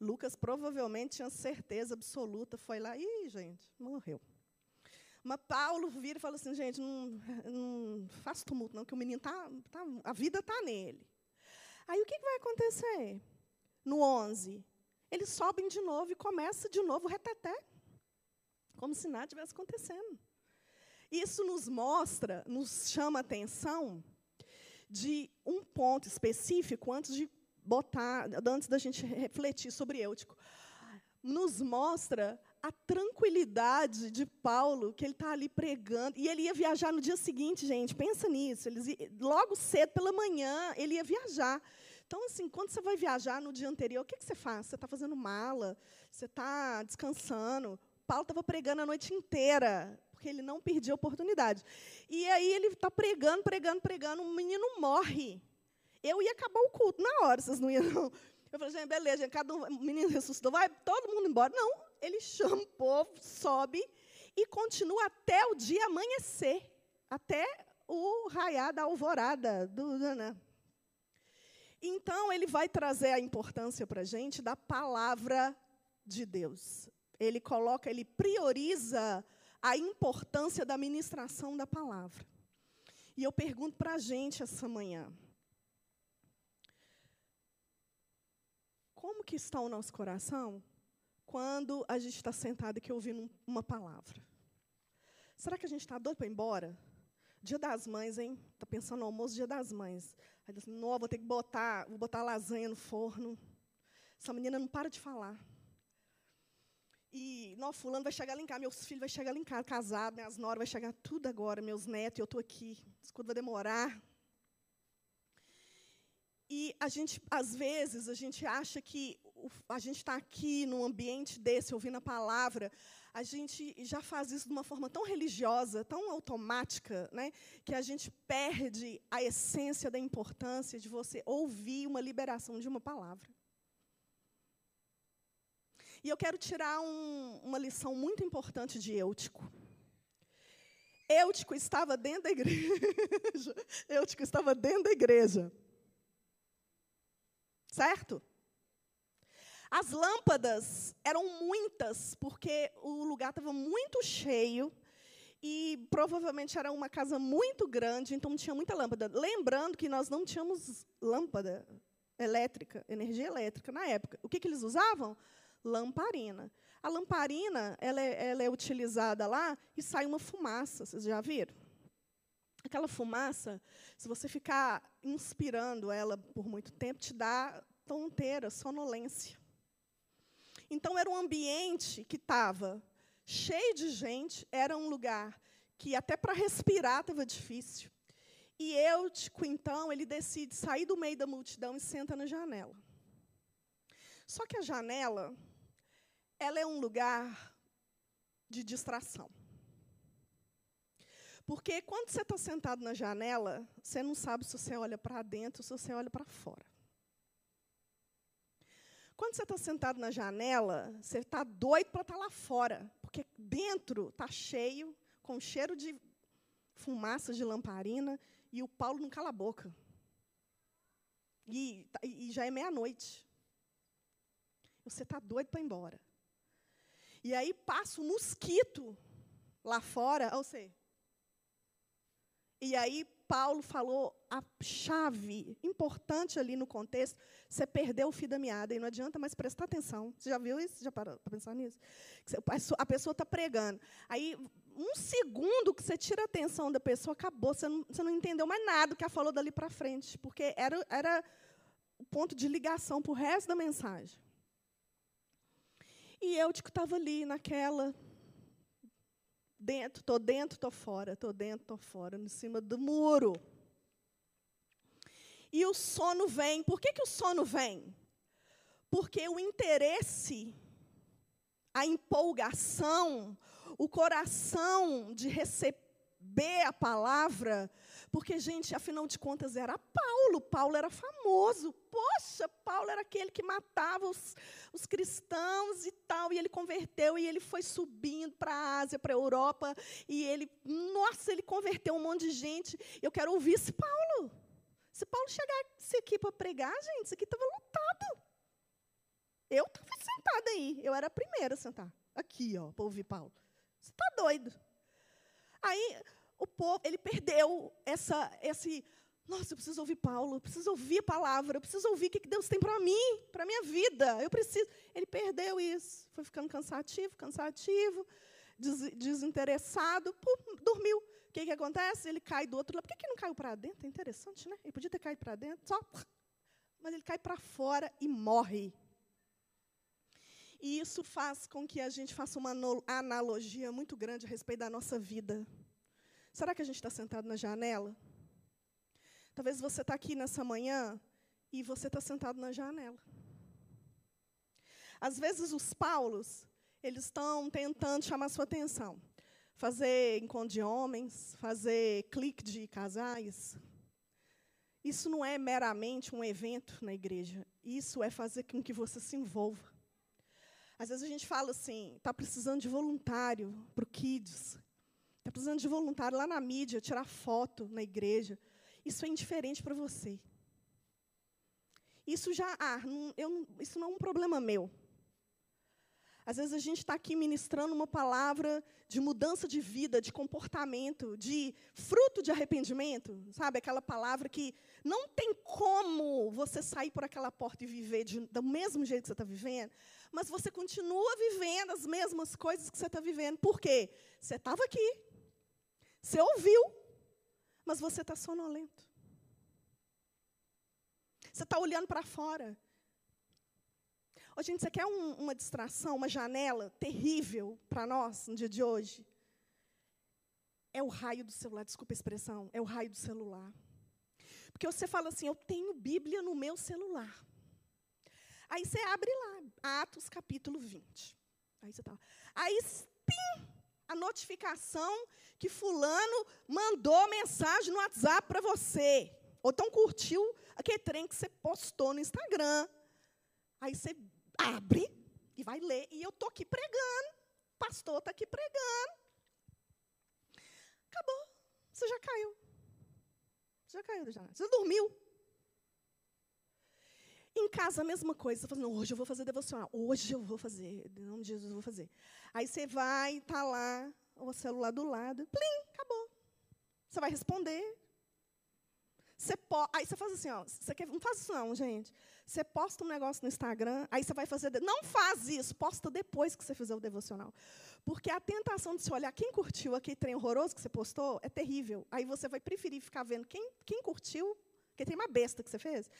Speaker 1: Lucas provavelmente tinha certeza absoluta, foi lá, e gente, morreu. Mas Paulo vira e fala assim, gente, não, não faça tumulto não, que o menino tá, tá a vida está nele. Aí o que, vai acontecer? No 11, eles sobem de novo e começa de novo o reteté, como se nada tivesse acontecendo. Isso nos mostra, nos chama a atenção de um ponto específico antes de botar, antes da gente refletir sobre Eutico. Nos mostra a tranquilidade de Paulo, que ele está ali pregando, e ele ia viajar no dia seguinte, gente, pensa nisso, eles, logo cedo, pela manhã, ele ia viajar. Então, assim, quando você vai viajar no dia anterior, o que, que você faz? Você está fazendo mala, você está descansando. Paulo estava pregando a noite inteira, porque ele não perdia a oportunidade. E aí ele está pregando, pregando, pregando, um menino morre. Eu ia acabar o culto na hora, vocês não iam, não. Eu falei, gente, beleza, cada um, o menino ressuscitou, vai todo mundo embora. Não, ele chama o povo, sobe e continua até o dia amanhecer, até o raiar da alvorada. Do, né? Então, ele vai trazer a importância para a gente da palavra de Deus. Ele coloca, ele prioriza a importância da ministração da palavra. E eu pergunto para a gente essa manhã: Como que está o nosso coração quando a gente está sentado aqui ouvindo uma palavra? Será que a gente está doido para ir embora? Dia das mães, hein? Está pensando no almoço, dia das mães. Aí não, vou ter que botar, vou botar lasanha no forno. Essa menina não para de falar. E, não, fulano vai chegar lá em casa, meus filhos vão chegar lá em casa, casado, minhas noras vai chegar tudo agora, meus netos, eu estou aqui. Escuta, vai demorar. E a gente, às vezes, a gente acha que a gente está aqui num ambiente desse, ouvindo a palavra, a gente já faz isso de uma forma tão religiosa, tão automática, né, que a gente perde a essência da importância de você ouvir uma liberação de uma palavra. E eu quero tirar um, uma lição muito importante de Eutico. Eutico estava dentro da igreja. Eutico estava dentro da igreja. Certo? As lâmpadas eram muitas, porque o lugar estava muito cheio e provavelmente era uma casa muito grande, então tinha muita lâmpada. Lembrando que nós não tínhamos lâmpada elétrica, energia elétrica na época. O que, que eles usavam? Lamparina. A lamparina ela é, ela é utilizada lá e sai uma fumaça. Vocês já viram? Aquela fumaça, se você ficar inspirando ela por muito tempo, te dá tonteira, sonolência. Então, era um ambiente que estava cheio de gente, era um lugar que até para respirar estava difícil. E Eutico, então, ele decide sair do meio da multidão e senta na janela. Só que a janela, ela é um lugar de distração. Porque quando você está sentado na janela, você não sabe se você olha para dentro ou se você olha para fora. Quando você está sentado na janela, você está doido para estar tá lá fora, porque dentro está cheio, com cheiro de fumaça de lamparina, e o Paulo não cala a boca. E, e já é meia-noite. Você está doido para ir embora. E aí passa um mosquito lá fora, ou seja, e aí Paulo falou a chave importante ali no contexto. Você perdeu o fio da meada e não adianta mais prestar atenção. Você já viu isso? Já parou para pensar nisso? A pessoa está pregando. Aí, um segundo que você tira a atenção da pessoa, acabou. Você não, você não entendeu mais nada que ela falou dali para frente, porque era, era o ponto de ligação para o resto da mensagem. E eu estava ali naquela Dentro, estou dentro, estou fora, estou dentro, estou fora, em cima do muro. E o sono vem. Por que, que o sono vem? Porque o interesse, a empolgação, o coração de receber a palavra, Porque, gente, afinal de contas, era Paulo. Paulo era famoso. Poxa, Paulo era aquele que matava os, os cristãos e tal. E ele converteu e ele foi subindo para a Ásia, para a Europa. E ele, nossa, ele converteu um monte de gente. Eu quero ouvir esse Paulo. Se Paulo chegasse aqui para pregar, gente, isso aqui estava lotado. Eu estava sentada aí. Eu era a primeira a sentar. Aqui, ó, para ouvir Paulo. Você está doido. Aí o povo, ele perdeu essa, esse, nossa, eu preciso ouvir Paulo, eu preciso ouvir a palavra, eu preciso ouvir o que Deus tem para mim, para a minha vida. Eu preciso. Ele perdeu isso, foi ficando cansativo, cansativo, des, desinteressado, dormiu. O que, que acontece? Ele cai do outro lado. Por que, que não caiu para dentro? É interessante, né? Ele podia ter caído para dentro, só. Mas ele cai para fora e morre. E isso faz com que a gente faça uma analogia muito grande a respeito da nossa vida. Será que a gente está sentado na janela? Talvez você está aqui nessa manhã e você está sentado na janela. Às vezes os Paulos, eles estão tentando chamar sua atenção. Fazer encontro de homens, fazer clique de casais. Isso não é meramente um evento na igreja. Isso é fazer com que você se envolva. Às vezes a gente fala assim, está precisando de voluntário para o Kids. Está precisando de voluntário lá na mídia, tirar foto na igreja. Isso é indiferente para você. Isso já, ah, não, eu, isso não é um problema meu. Às vezes a gente está aqui ministrando uma palavra de mudança de vida, de comportamento, de fruto de arrependimento, sabe? Aquela palavra que não tem como você sair por aquela porta e viver de, do mesmo jeito que você está vivendo, mas você continua vivendo as mesmas coisas que você está vivendo. Por quê? Você estava aqui, você ouviu, mas você está sonolento. Você está olhando para fora. Ô, gente, você quer um, uma distração, uma janela terrível para nós no dia de hoje? É o raio do celular, desculpa a expressão, é o raio do celular. Porque você fala assim, eu tenho Bíblia no meu celular. Aí você abre lá, Atos capítulo 20. Aí você tá. Aí, pim, a notificação que fulano mandou mensagem no WhatsApp para você. Ou então curtiu aquele trem que você postou no Instagram. Aí você abre e vai ler. E eu estou aqui pregando. O pastor está aqui pregando. Acabou. Você já caiu. Você já caiu já. Você dormiu. Em casa, a mesma coisa. Você fala, não, hoje eu vou fazer devocional. Hoje eu vou fazer. Em nome de Jesus, eu vou fazer. Aí você vai, está lá, o celular do lado. Plim, acabou. Você vai responder. Você po aí você faz assim, ó, você quer, não faz isso não, gente. Você posta um negócio no Instagram, aí você vai fazer. Não faz isso, posta depois que você fizer o devocional. Porque a tentação de se olhar quem curtiu aquele trem horroroso que você postou é terrível. Aí você vai preferir ficar vendo quem, quem curtiu, que tem uma besta que você fez.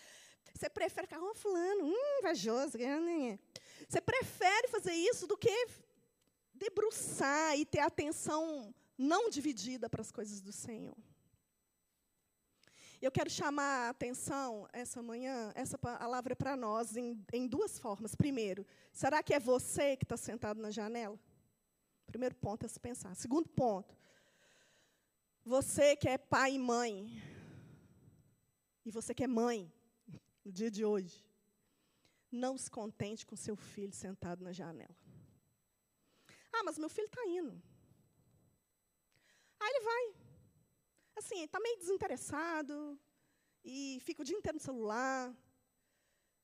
Speaker 1: Você prefere ficar, oh, fulano, hum, invejoso. Você prefere fazer isso do que debruçar e ter atenção não dividida para as coisas do Senhor. Eu quero chamar a atenção essa manhã, essa palavra é para nós em, em, duas formas. Primeiro, será que é você que está sentado na janela? Primeiro ponto a se pensar. Segundo ponto, você que é pai e mãe, e você que é mãe, no dia de hoje, não se contente com seu filho sentado na janela. Ah, mas meu filho está indo. Aí ele vai. Assim, está meio desinteressado e fica o dia inteiro no celular.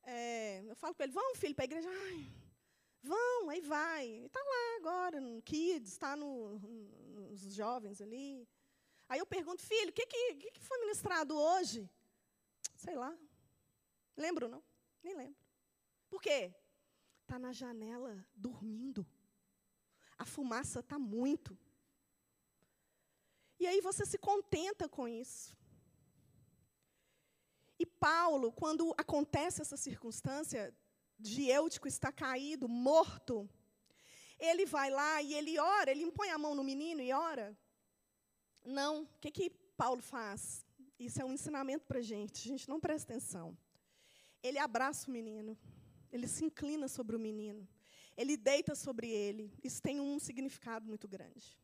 Speaker 1: É, eu falo para ele, vamos, filho, para a igreja. Ai, vão, aí vai. E está lá agora, no Kids, está no, nos jovens ali. Aí eu pergunto, filho, o que, que, que foi ministrado hoje? Sei lá. Lembro, não? Nem lembro. Por quê? Está na janela, dormindo. A fumaça está muito. E aí você se contenta com isso. E Paulo, quando acontece essa circunstância de Eutico estar caído, morto, ele vai lá e ele ora, ele impõe a mão no menino e ora. Não, o que, que Paulo faz? Isso é um ensinamento para a gente, a gente não presta atenção. Ele abraça o menino, ele se inclina sobre o menino ele deita sobre ele. Isso tem um significado muito grande.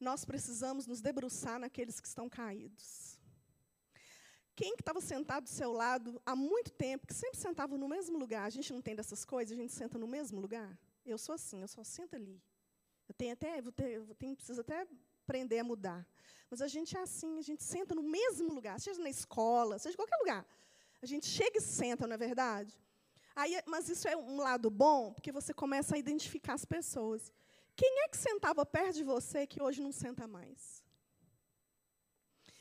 Speaker 1: Nós precisamos nos debruçar naqueles que estão caídos. quem que estava sentado do seu lado há muito tempo, que sempre sentava no mesmo lugar? A gente não tem dessas coisas, a gente senta no mesmo lugar? Eu sou assim, eu só sento ali. Eu tenho até, vou ter, eu tenho, preciso até aprender a mudar. Mas a gente é assim, a gente senta no mesmo lugar, seja na escola, seja em qualquer lugar. A gente chega e senta, não é verdade? Aí, mas isso é um lado bom, porque você começa a identificar as pessoas. Quem é que sentava perto de você que hoje não senta mais?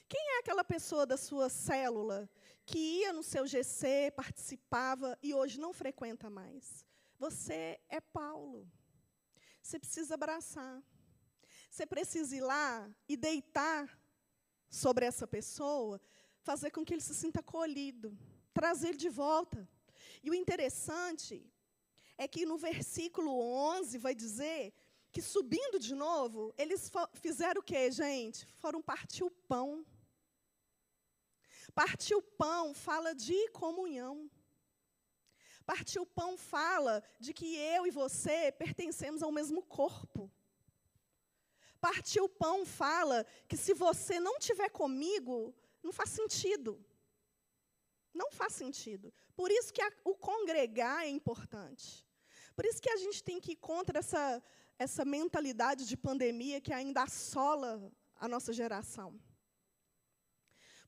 Speaker 1: Quem é aquela pessoa da sua célula que ia no seu GC, participava e hoje não frequenta mais? Você é Paulo. Você precisa abraçar. Você precisa ir lá e deitar sobre essa pessoa, fazer com que ele se sinta acolhido, trazer ele de volta. E o interessante é que no versículo 11 vai dizer que subindo de novo, eles fizeram o quê, gente? Foram partir o pão. Partir o pão fala de comunhão. Partir o pão fala de que eu e você pertencemos ao mesmo corpo. Partir o pão fala que se você não tiver comigo, não faz sentido. Não faz sentido. Por isso que a, o congregar é importante. Por isso que a gente tem que ir contra essa, essa mentalidade de pandemia que ainda assola a nossa geração.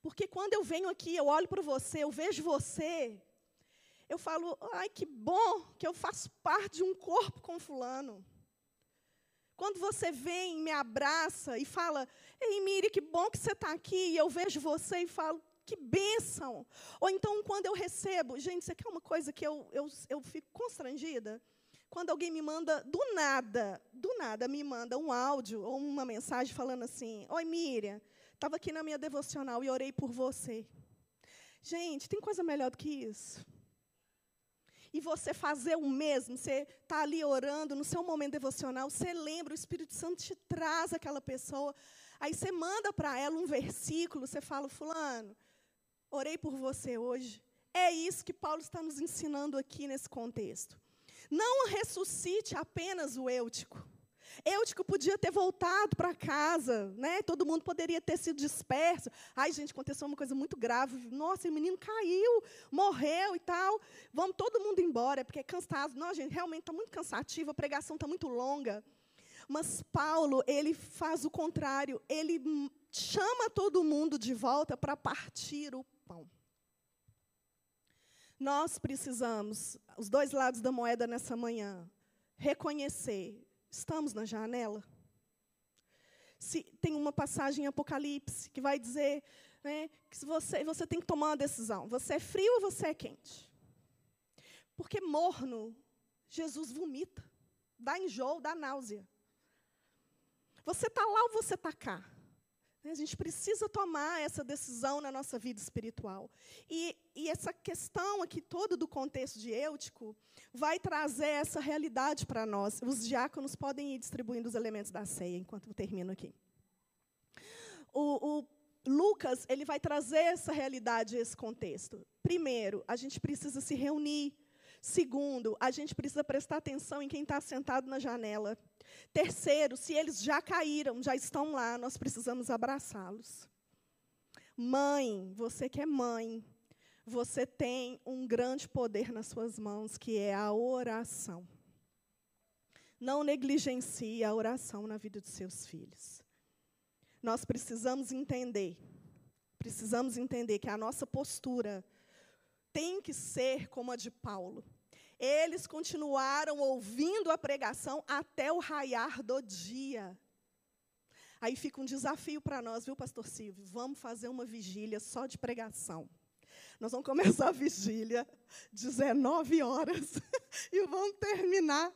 Speaker 1: Porque quando eu venho aqui, eu olho para você, eu vejo você, eu falo, ai, que bom que eu faço parte de um corpo com fulano. Quando você vem, me abraça e fala, ei, Miri, que bom que você está aqui, e eu vejo você e falo, que bênção. Ou então, quando eu recebo, gente, isso aqui é uma coisa que eu, eu, eu fico constrangida. Quando alguém me manda, do nada, do nada, me manda um áudio ou uma mensagem falando assim, oi, Miriam, Estava aqui na minha devocional e orei por você. Gente, tem coisa melhor do que isso? E você fazer o mesmo, você está ali orando, no seu momento devocional, você lembra, o Espírito Santo te traz aquela pessoa, aí você manda para ela um versículo, você fala, fulano, orei por você hoje. É isso que Paulo está nos ensinando aqui nesse contexto. Não ressuscite apenas o eutico. Eutico podia ter voltado para casa, né? Todo mundo poderia ter sido disperso. Ai, gente, aconteceu uma coisa muito grave. Nossa, o menino caiu, morreu e tal. Vamos todo mundo embora, porque é cansado. Não, gente, realmente está muito cansativo, a pregação está muito longa. Mas Paulo, ele faz o contrário. Ele chama todo mundo de volta para partir o pão. Nós precisamos, os dois lados da moeda nessa manhã, reconhecer Estamos na janela? Se, tem uma passagem em Apocalipse que vai dizer né, que você, você tem que tomar uma decisão. Você é frio ou você é quente? Porque morno, Jesus vomita. Dá enjoo, dá náusea. Você está lá ou você está cá? A gente precisa tomar essa decisão na nossa vida espiritual. E, e, essa questão aqui toda do contexto de Eutico vai trazer essa realidade para nós. Os diáconos podem ir distribuindo os elementos da ceia enquanto eu termino aqui. O, o Lucas ele vai trazer essa realidade, esse contexto. Primeiro, a gente precisa se reunir. Segundo, a gente precisa prestar atenção em quem está sentado na janela. Terceiro, se eles já caíram, já estão lá, nós precisamos abraçá-los. Mãe, você que é mãe, você tem um grande poder nas suas mãos, que é a oração. Não negligencie a oração na vida dos seus filhos. Nós precisamos entender, precisamos entender que a nossa postura tem que ser como a de Paulo. Eles continuaram ouvindo a pregação até o raiar do dia. Aí fica um desafio para nós, viu, pastor Silvio? Vamos fazer uma vigília só de pregação. Nós vamos começar a vigília 19 horas e vamos terminar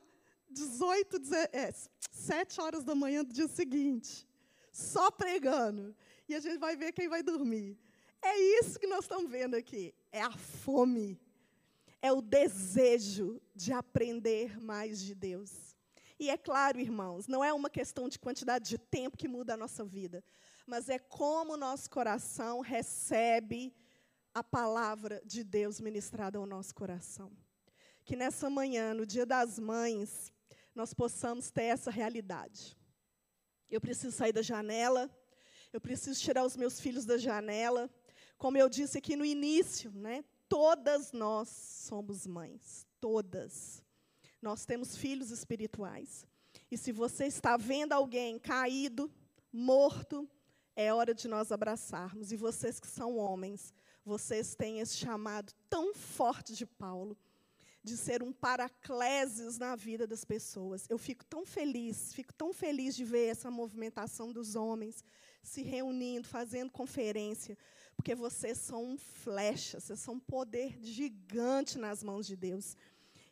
Speaker 1: 18, é, 7 horas da manhã do dia seguinte. Só pregando. E a gente vai ver quem vai dormir. É isso que nós estamos vendo aqui. É a fome é o desejo de aprender mais de Deus. E é claro, irmãos, não é uma questão de quantidade de tempo que muda a nossa vida, mas é como o nosso coração recebe a palavra de Deus ministrada ao nosso coração. Que nessa manhã, no Dia das Mães, nós possamos ter essa realidade. Eu preciso sair da janela, eu preciso tirar os meus filhos da janela, Como eu disse aqui no início, né? Todas nós somos mães, todas. Nós temos filhos espirituais. E se você está vendo alguém caído, morto, é hora de nós abraçarmos. E vocês que são homens, vocês têm esse chamado tão forte de Paulo, de ser um paracleses na vida das pessoas. Eu fico tão feliz, fico tão feliz de ver essa movimentação dos homens se reunindo, fazendo conferência, porque vocês são flechas, vocês são um poder gigante nas mãos de Deus.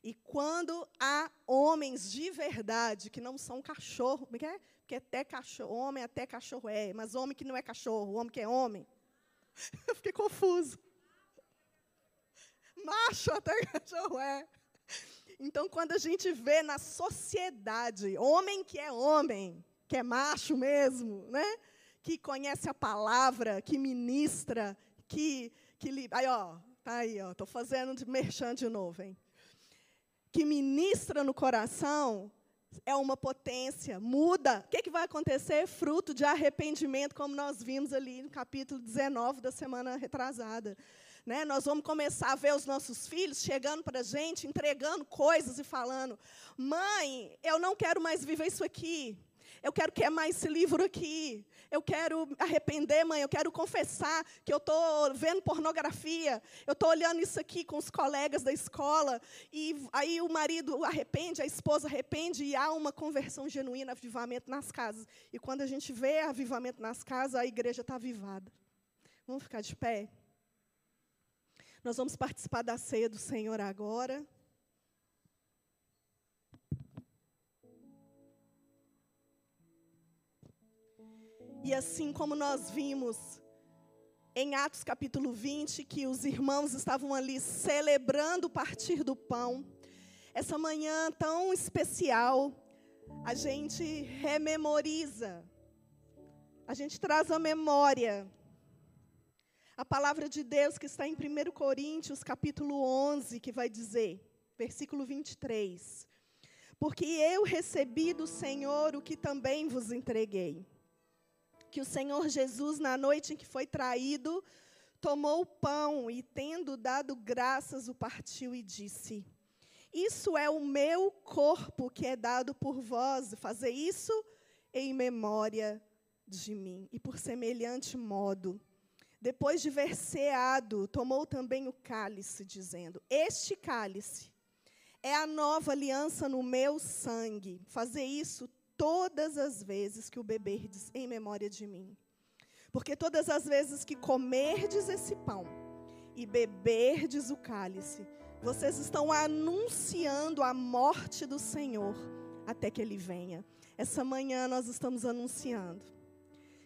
Speaker 1: E quando há homens de verdade, que não são cachorro, porque, é? porque até cachorro, homem até cachorro é, mas homem que não é cachorro, homem que é homem. Eu fiquei confuso. Macho até cachorro é. Então, quando a gente vê na sociedade, homem que é homem, que é macho mesmo, né? Que conhece a palavra, que ministra, que, que aí ó, tá aí ó, tô fazendo de merchan de novo, hein? Que ministra no coração é uma potência, muda. O que, que vai acontecer? Fruto de arrependimento, como nós vimos ali no capítulo 19 da semana retrasada. Né? Nós vamos começar a ver os nossos filhos chegando para a gente, entregando coisas e falando: Mãe, eu não quero mais viver isso aqui. Eu quero queimar esse livro aqui. Eu quero arrepender, mãe. Eu quero confessar que eu estou vendo pornografia. Eu estou olhando isso aqui com os colegas da escola. E aí o marido arrepende, a esposa arrepende e há uma conversão genuína, avivamento nas casas. E quando a gente vê avivamento nas casas, a igreja está avivada. Vamos ficar de pé? Nós vamos participar da ceia do Senhor agora. E assim como nós vimos em Atos capítulo 20, que os irmãos estavam ali celebrando o partir do pão, essa manhã tão especial, a gente rememoriza, a gente traz a memória a palavra de Deus que está em 1 Coríntios capítulo 11, que vai dizer, versículo 23, porque eu recebi do Senhor o que também vos entreguei que o Senhor Jesus, na noite em que foi traído, tomou o pão e, tendo dado graças, o partiu e disse: Isso é o meu corpo que é dado por vós, fazer isso em memória de mim. E por semelhante modo, depois de ver ceado, tomou também o cálice, dizendo: Este cálice é a nova aliança no meu sangue. Fazer isso todas as vezes que o beberdes em memória de mim. Porque todas as vezes que comerdes esse pão e beberdes o cálice, vocês estão anunciando a morte do Senhor até que ele venha. Essa manhã nós estamos anunciando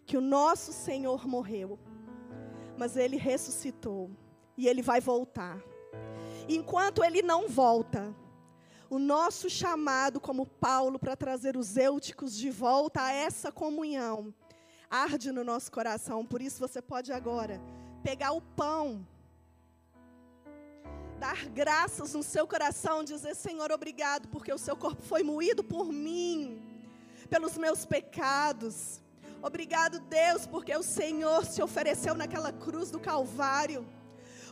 Speaker 1: que o nosso Senhor morreu, mas ele ressuscitou e ele vai voltar. Enquanto ele não volta, o nosso chamado como Paulo para trazer os eúticos de volta a essa comunhão arde no nosso coração. Por isso você pode agora pegar o pão, dar graças no seu coração, dizer: Senhor, obrigado, porque o seu corpo foi moído por mim, pelos meus pecados. Obrigado, Deus, porque o Senhor se ofereceu naquela cruz do Calvário.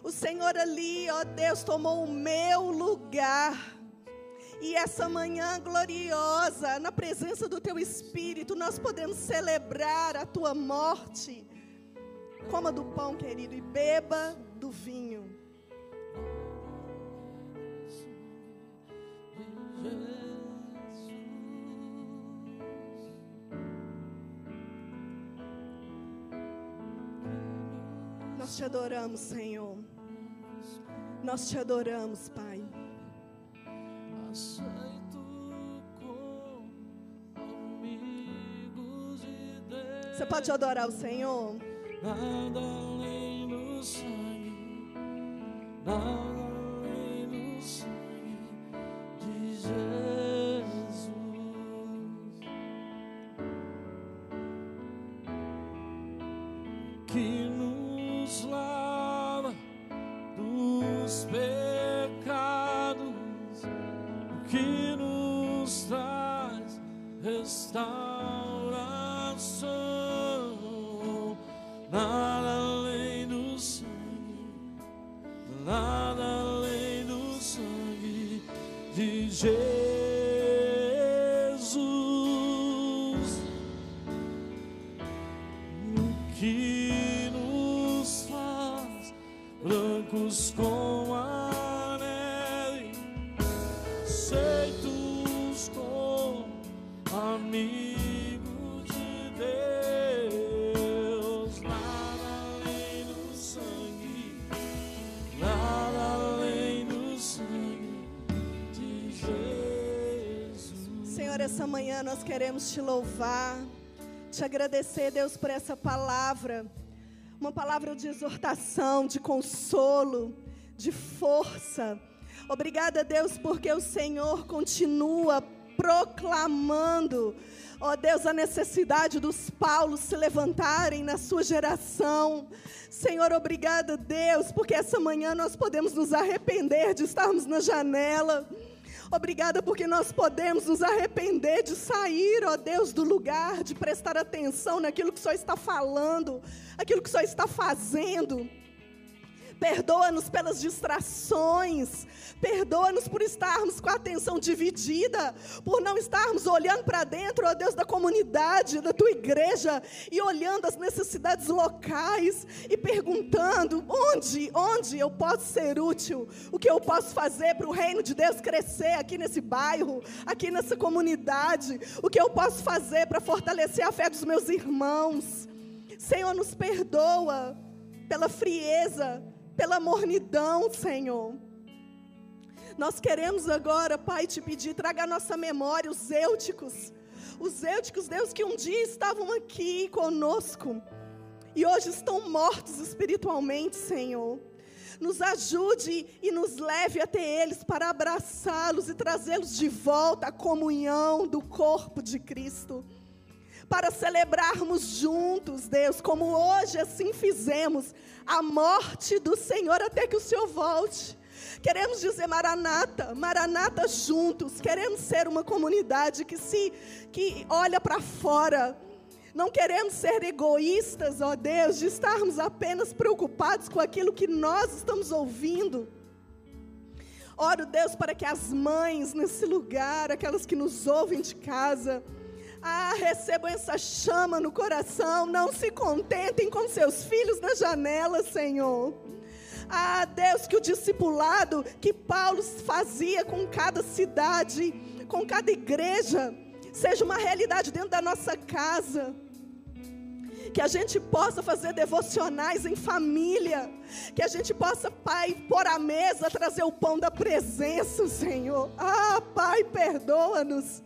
Speaker 1: O Senhor ali, ó Deus, tomou o meu lugar. E essa manhã gloriosa, na presença do Teu Espírito, nós podemos celebrar a Tua morte. Coma do pão, querido, e beba do vinho. Nós te adoramos, Senhor. Nós te adoramos, Pai Você pode adorar o Senhor?
Speaker 2: Nada além do sangue, nada amigos de Deus, nada além do sangue, nada além do sangue de Jesus.
Speaker 1: Senhor, essa manhã nós queremos te louvar, te agradecer, Deus, por essa palavra. Uma palavra de exortação, de consolo, de força. Obrigada, Deus, porque o Senhor continua proclamando, ó Deus, a necessidade dos Paulos se levantarem na sua geração. Senhor, obrigada, Deus, porque essa manhã nós podemos nos arrepender de estarmos na janela. Obrigada porque nós podemos nos arrepender de sair, ó Deus, do lugar, de prestar atenção naquilo que o Senhor está falando, aquilo que o Senhor está fazendo. Perdoa-nos pelas distrações. Perdoa-nos por estarmos com a atenção dividida, por não estarmos olhando para dentro, ó Deus, da comunidade, da tua igreja, e olhando as necessidades locais e perguntando: onde, onde eu posso ser útil? O que eu posso fazer para o reino de Deus crescer aqui nesse bairro, aqui nessa comunidade? O que eu posso fazer para fortalecer a fé dos meus irmãos? Senhor, nos perdoa pela frieza, pela mornidão, Senhor. Nós queremos agora, Pai, te pedir, traga nossa memória os eúticos. Os eúticos, Deus, que um dia estavam aqui conosco e hoje estão mortos espiritualmente, Senhor. Nos ajude e nos leve até eles para abraçá-los e trazê-los de volta à comunhão do corpo de Cristo para celebrarmos juntos, Deus, como hoje assim fizemos, a morte do Senhor até que o Senhor volte. Queremos dizer Maranata, Maranata juntos. Queremos ser uma comunidade que se que olha para fora. Não queremos ser egoístas, ó Deus, de estarmos apenas preocupados com aquilo que nós estamos ouvindo. Oro, Deus, para que as mães nesse lugar, aquelas que nos ouvem de casa, ah, recebam essa chama no coração. Não se contentem com seus filhos na janela, Senhor. Ah, Deus, que o discipulado que Paulo fazia com cada cidade, com cada igreja, seja uma realidade dentro da nossa casa. Que a gente possa fazer devocionais em família. Que a gente possa, Pai, pôr à mesa, trazer o pão da presença, Senhor. Ah, Pai, perdoa-nos.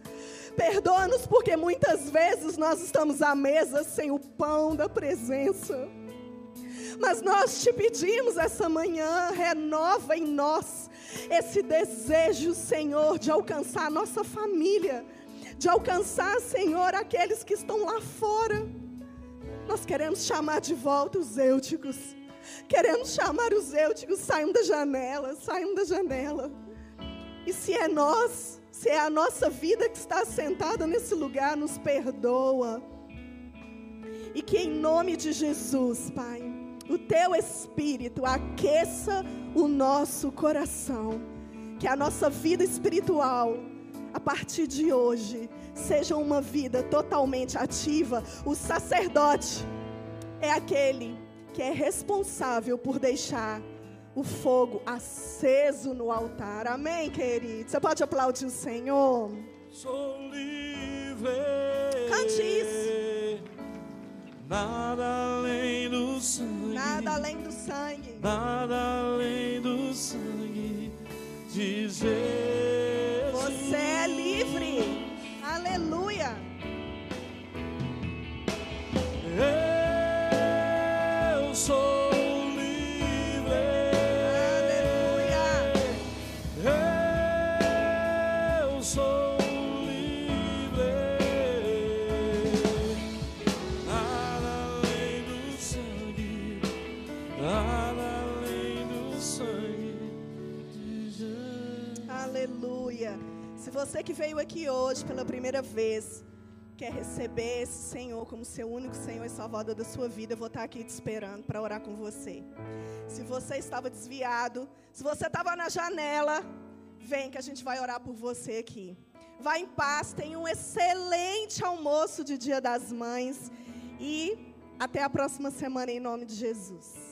Speaker 1: Perdoa-nos porque muitas vezes nós estamos à mesa sem o pão da presença. Mas nós te pedimos essa manhã, renova em nós esse desejo, Senhor, de alcançar a nossa família, de alcançar, Senhor, aqueles que estão lá fora. Nós queremos chamar de volta os eúticos. Queremos chamar os eúticos, saiam da janela, saiam da janela. E se é nós, se é a nossa vida que está sentada nesse lugar, nos perdoa. E que em nome de Jesus, Pai, o teu espírito aqueça o nosso coração. Que a nossa vida espiritual, a partir de hoje, seja uma vida totalmente ativa. O sacerdote é aquele que é responsável por deixar o fogo aceso no altar. Amém, querido? Você pode aplaudir o Senhor?
Speaker 2: Sou livre.
Speaker 1: Cante isso.
Speaker 2: Nada além do sangue.
Speaker 1: Nada além do sangue.
Speaker 2: Nada além do sangue de Jesus.
Speaker 1: Você que veio aqui hoje pela primeira vez quer receber esse Senhor como seu único Senhor e Salvador da sua vida, eu vou estar aqui te esperando para orar com você. Se você estava desviado, se você estava na janela, vem que a gente vai orar por você aqui. Vá em paz, tenha um excelente almoço de Dia das Mães e até a próxima semana em nome de Jesus.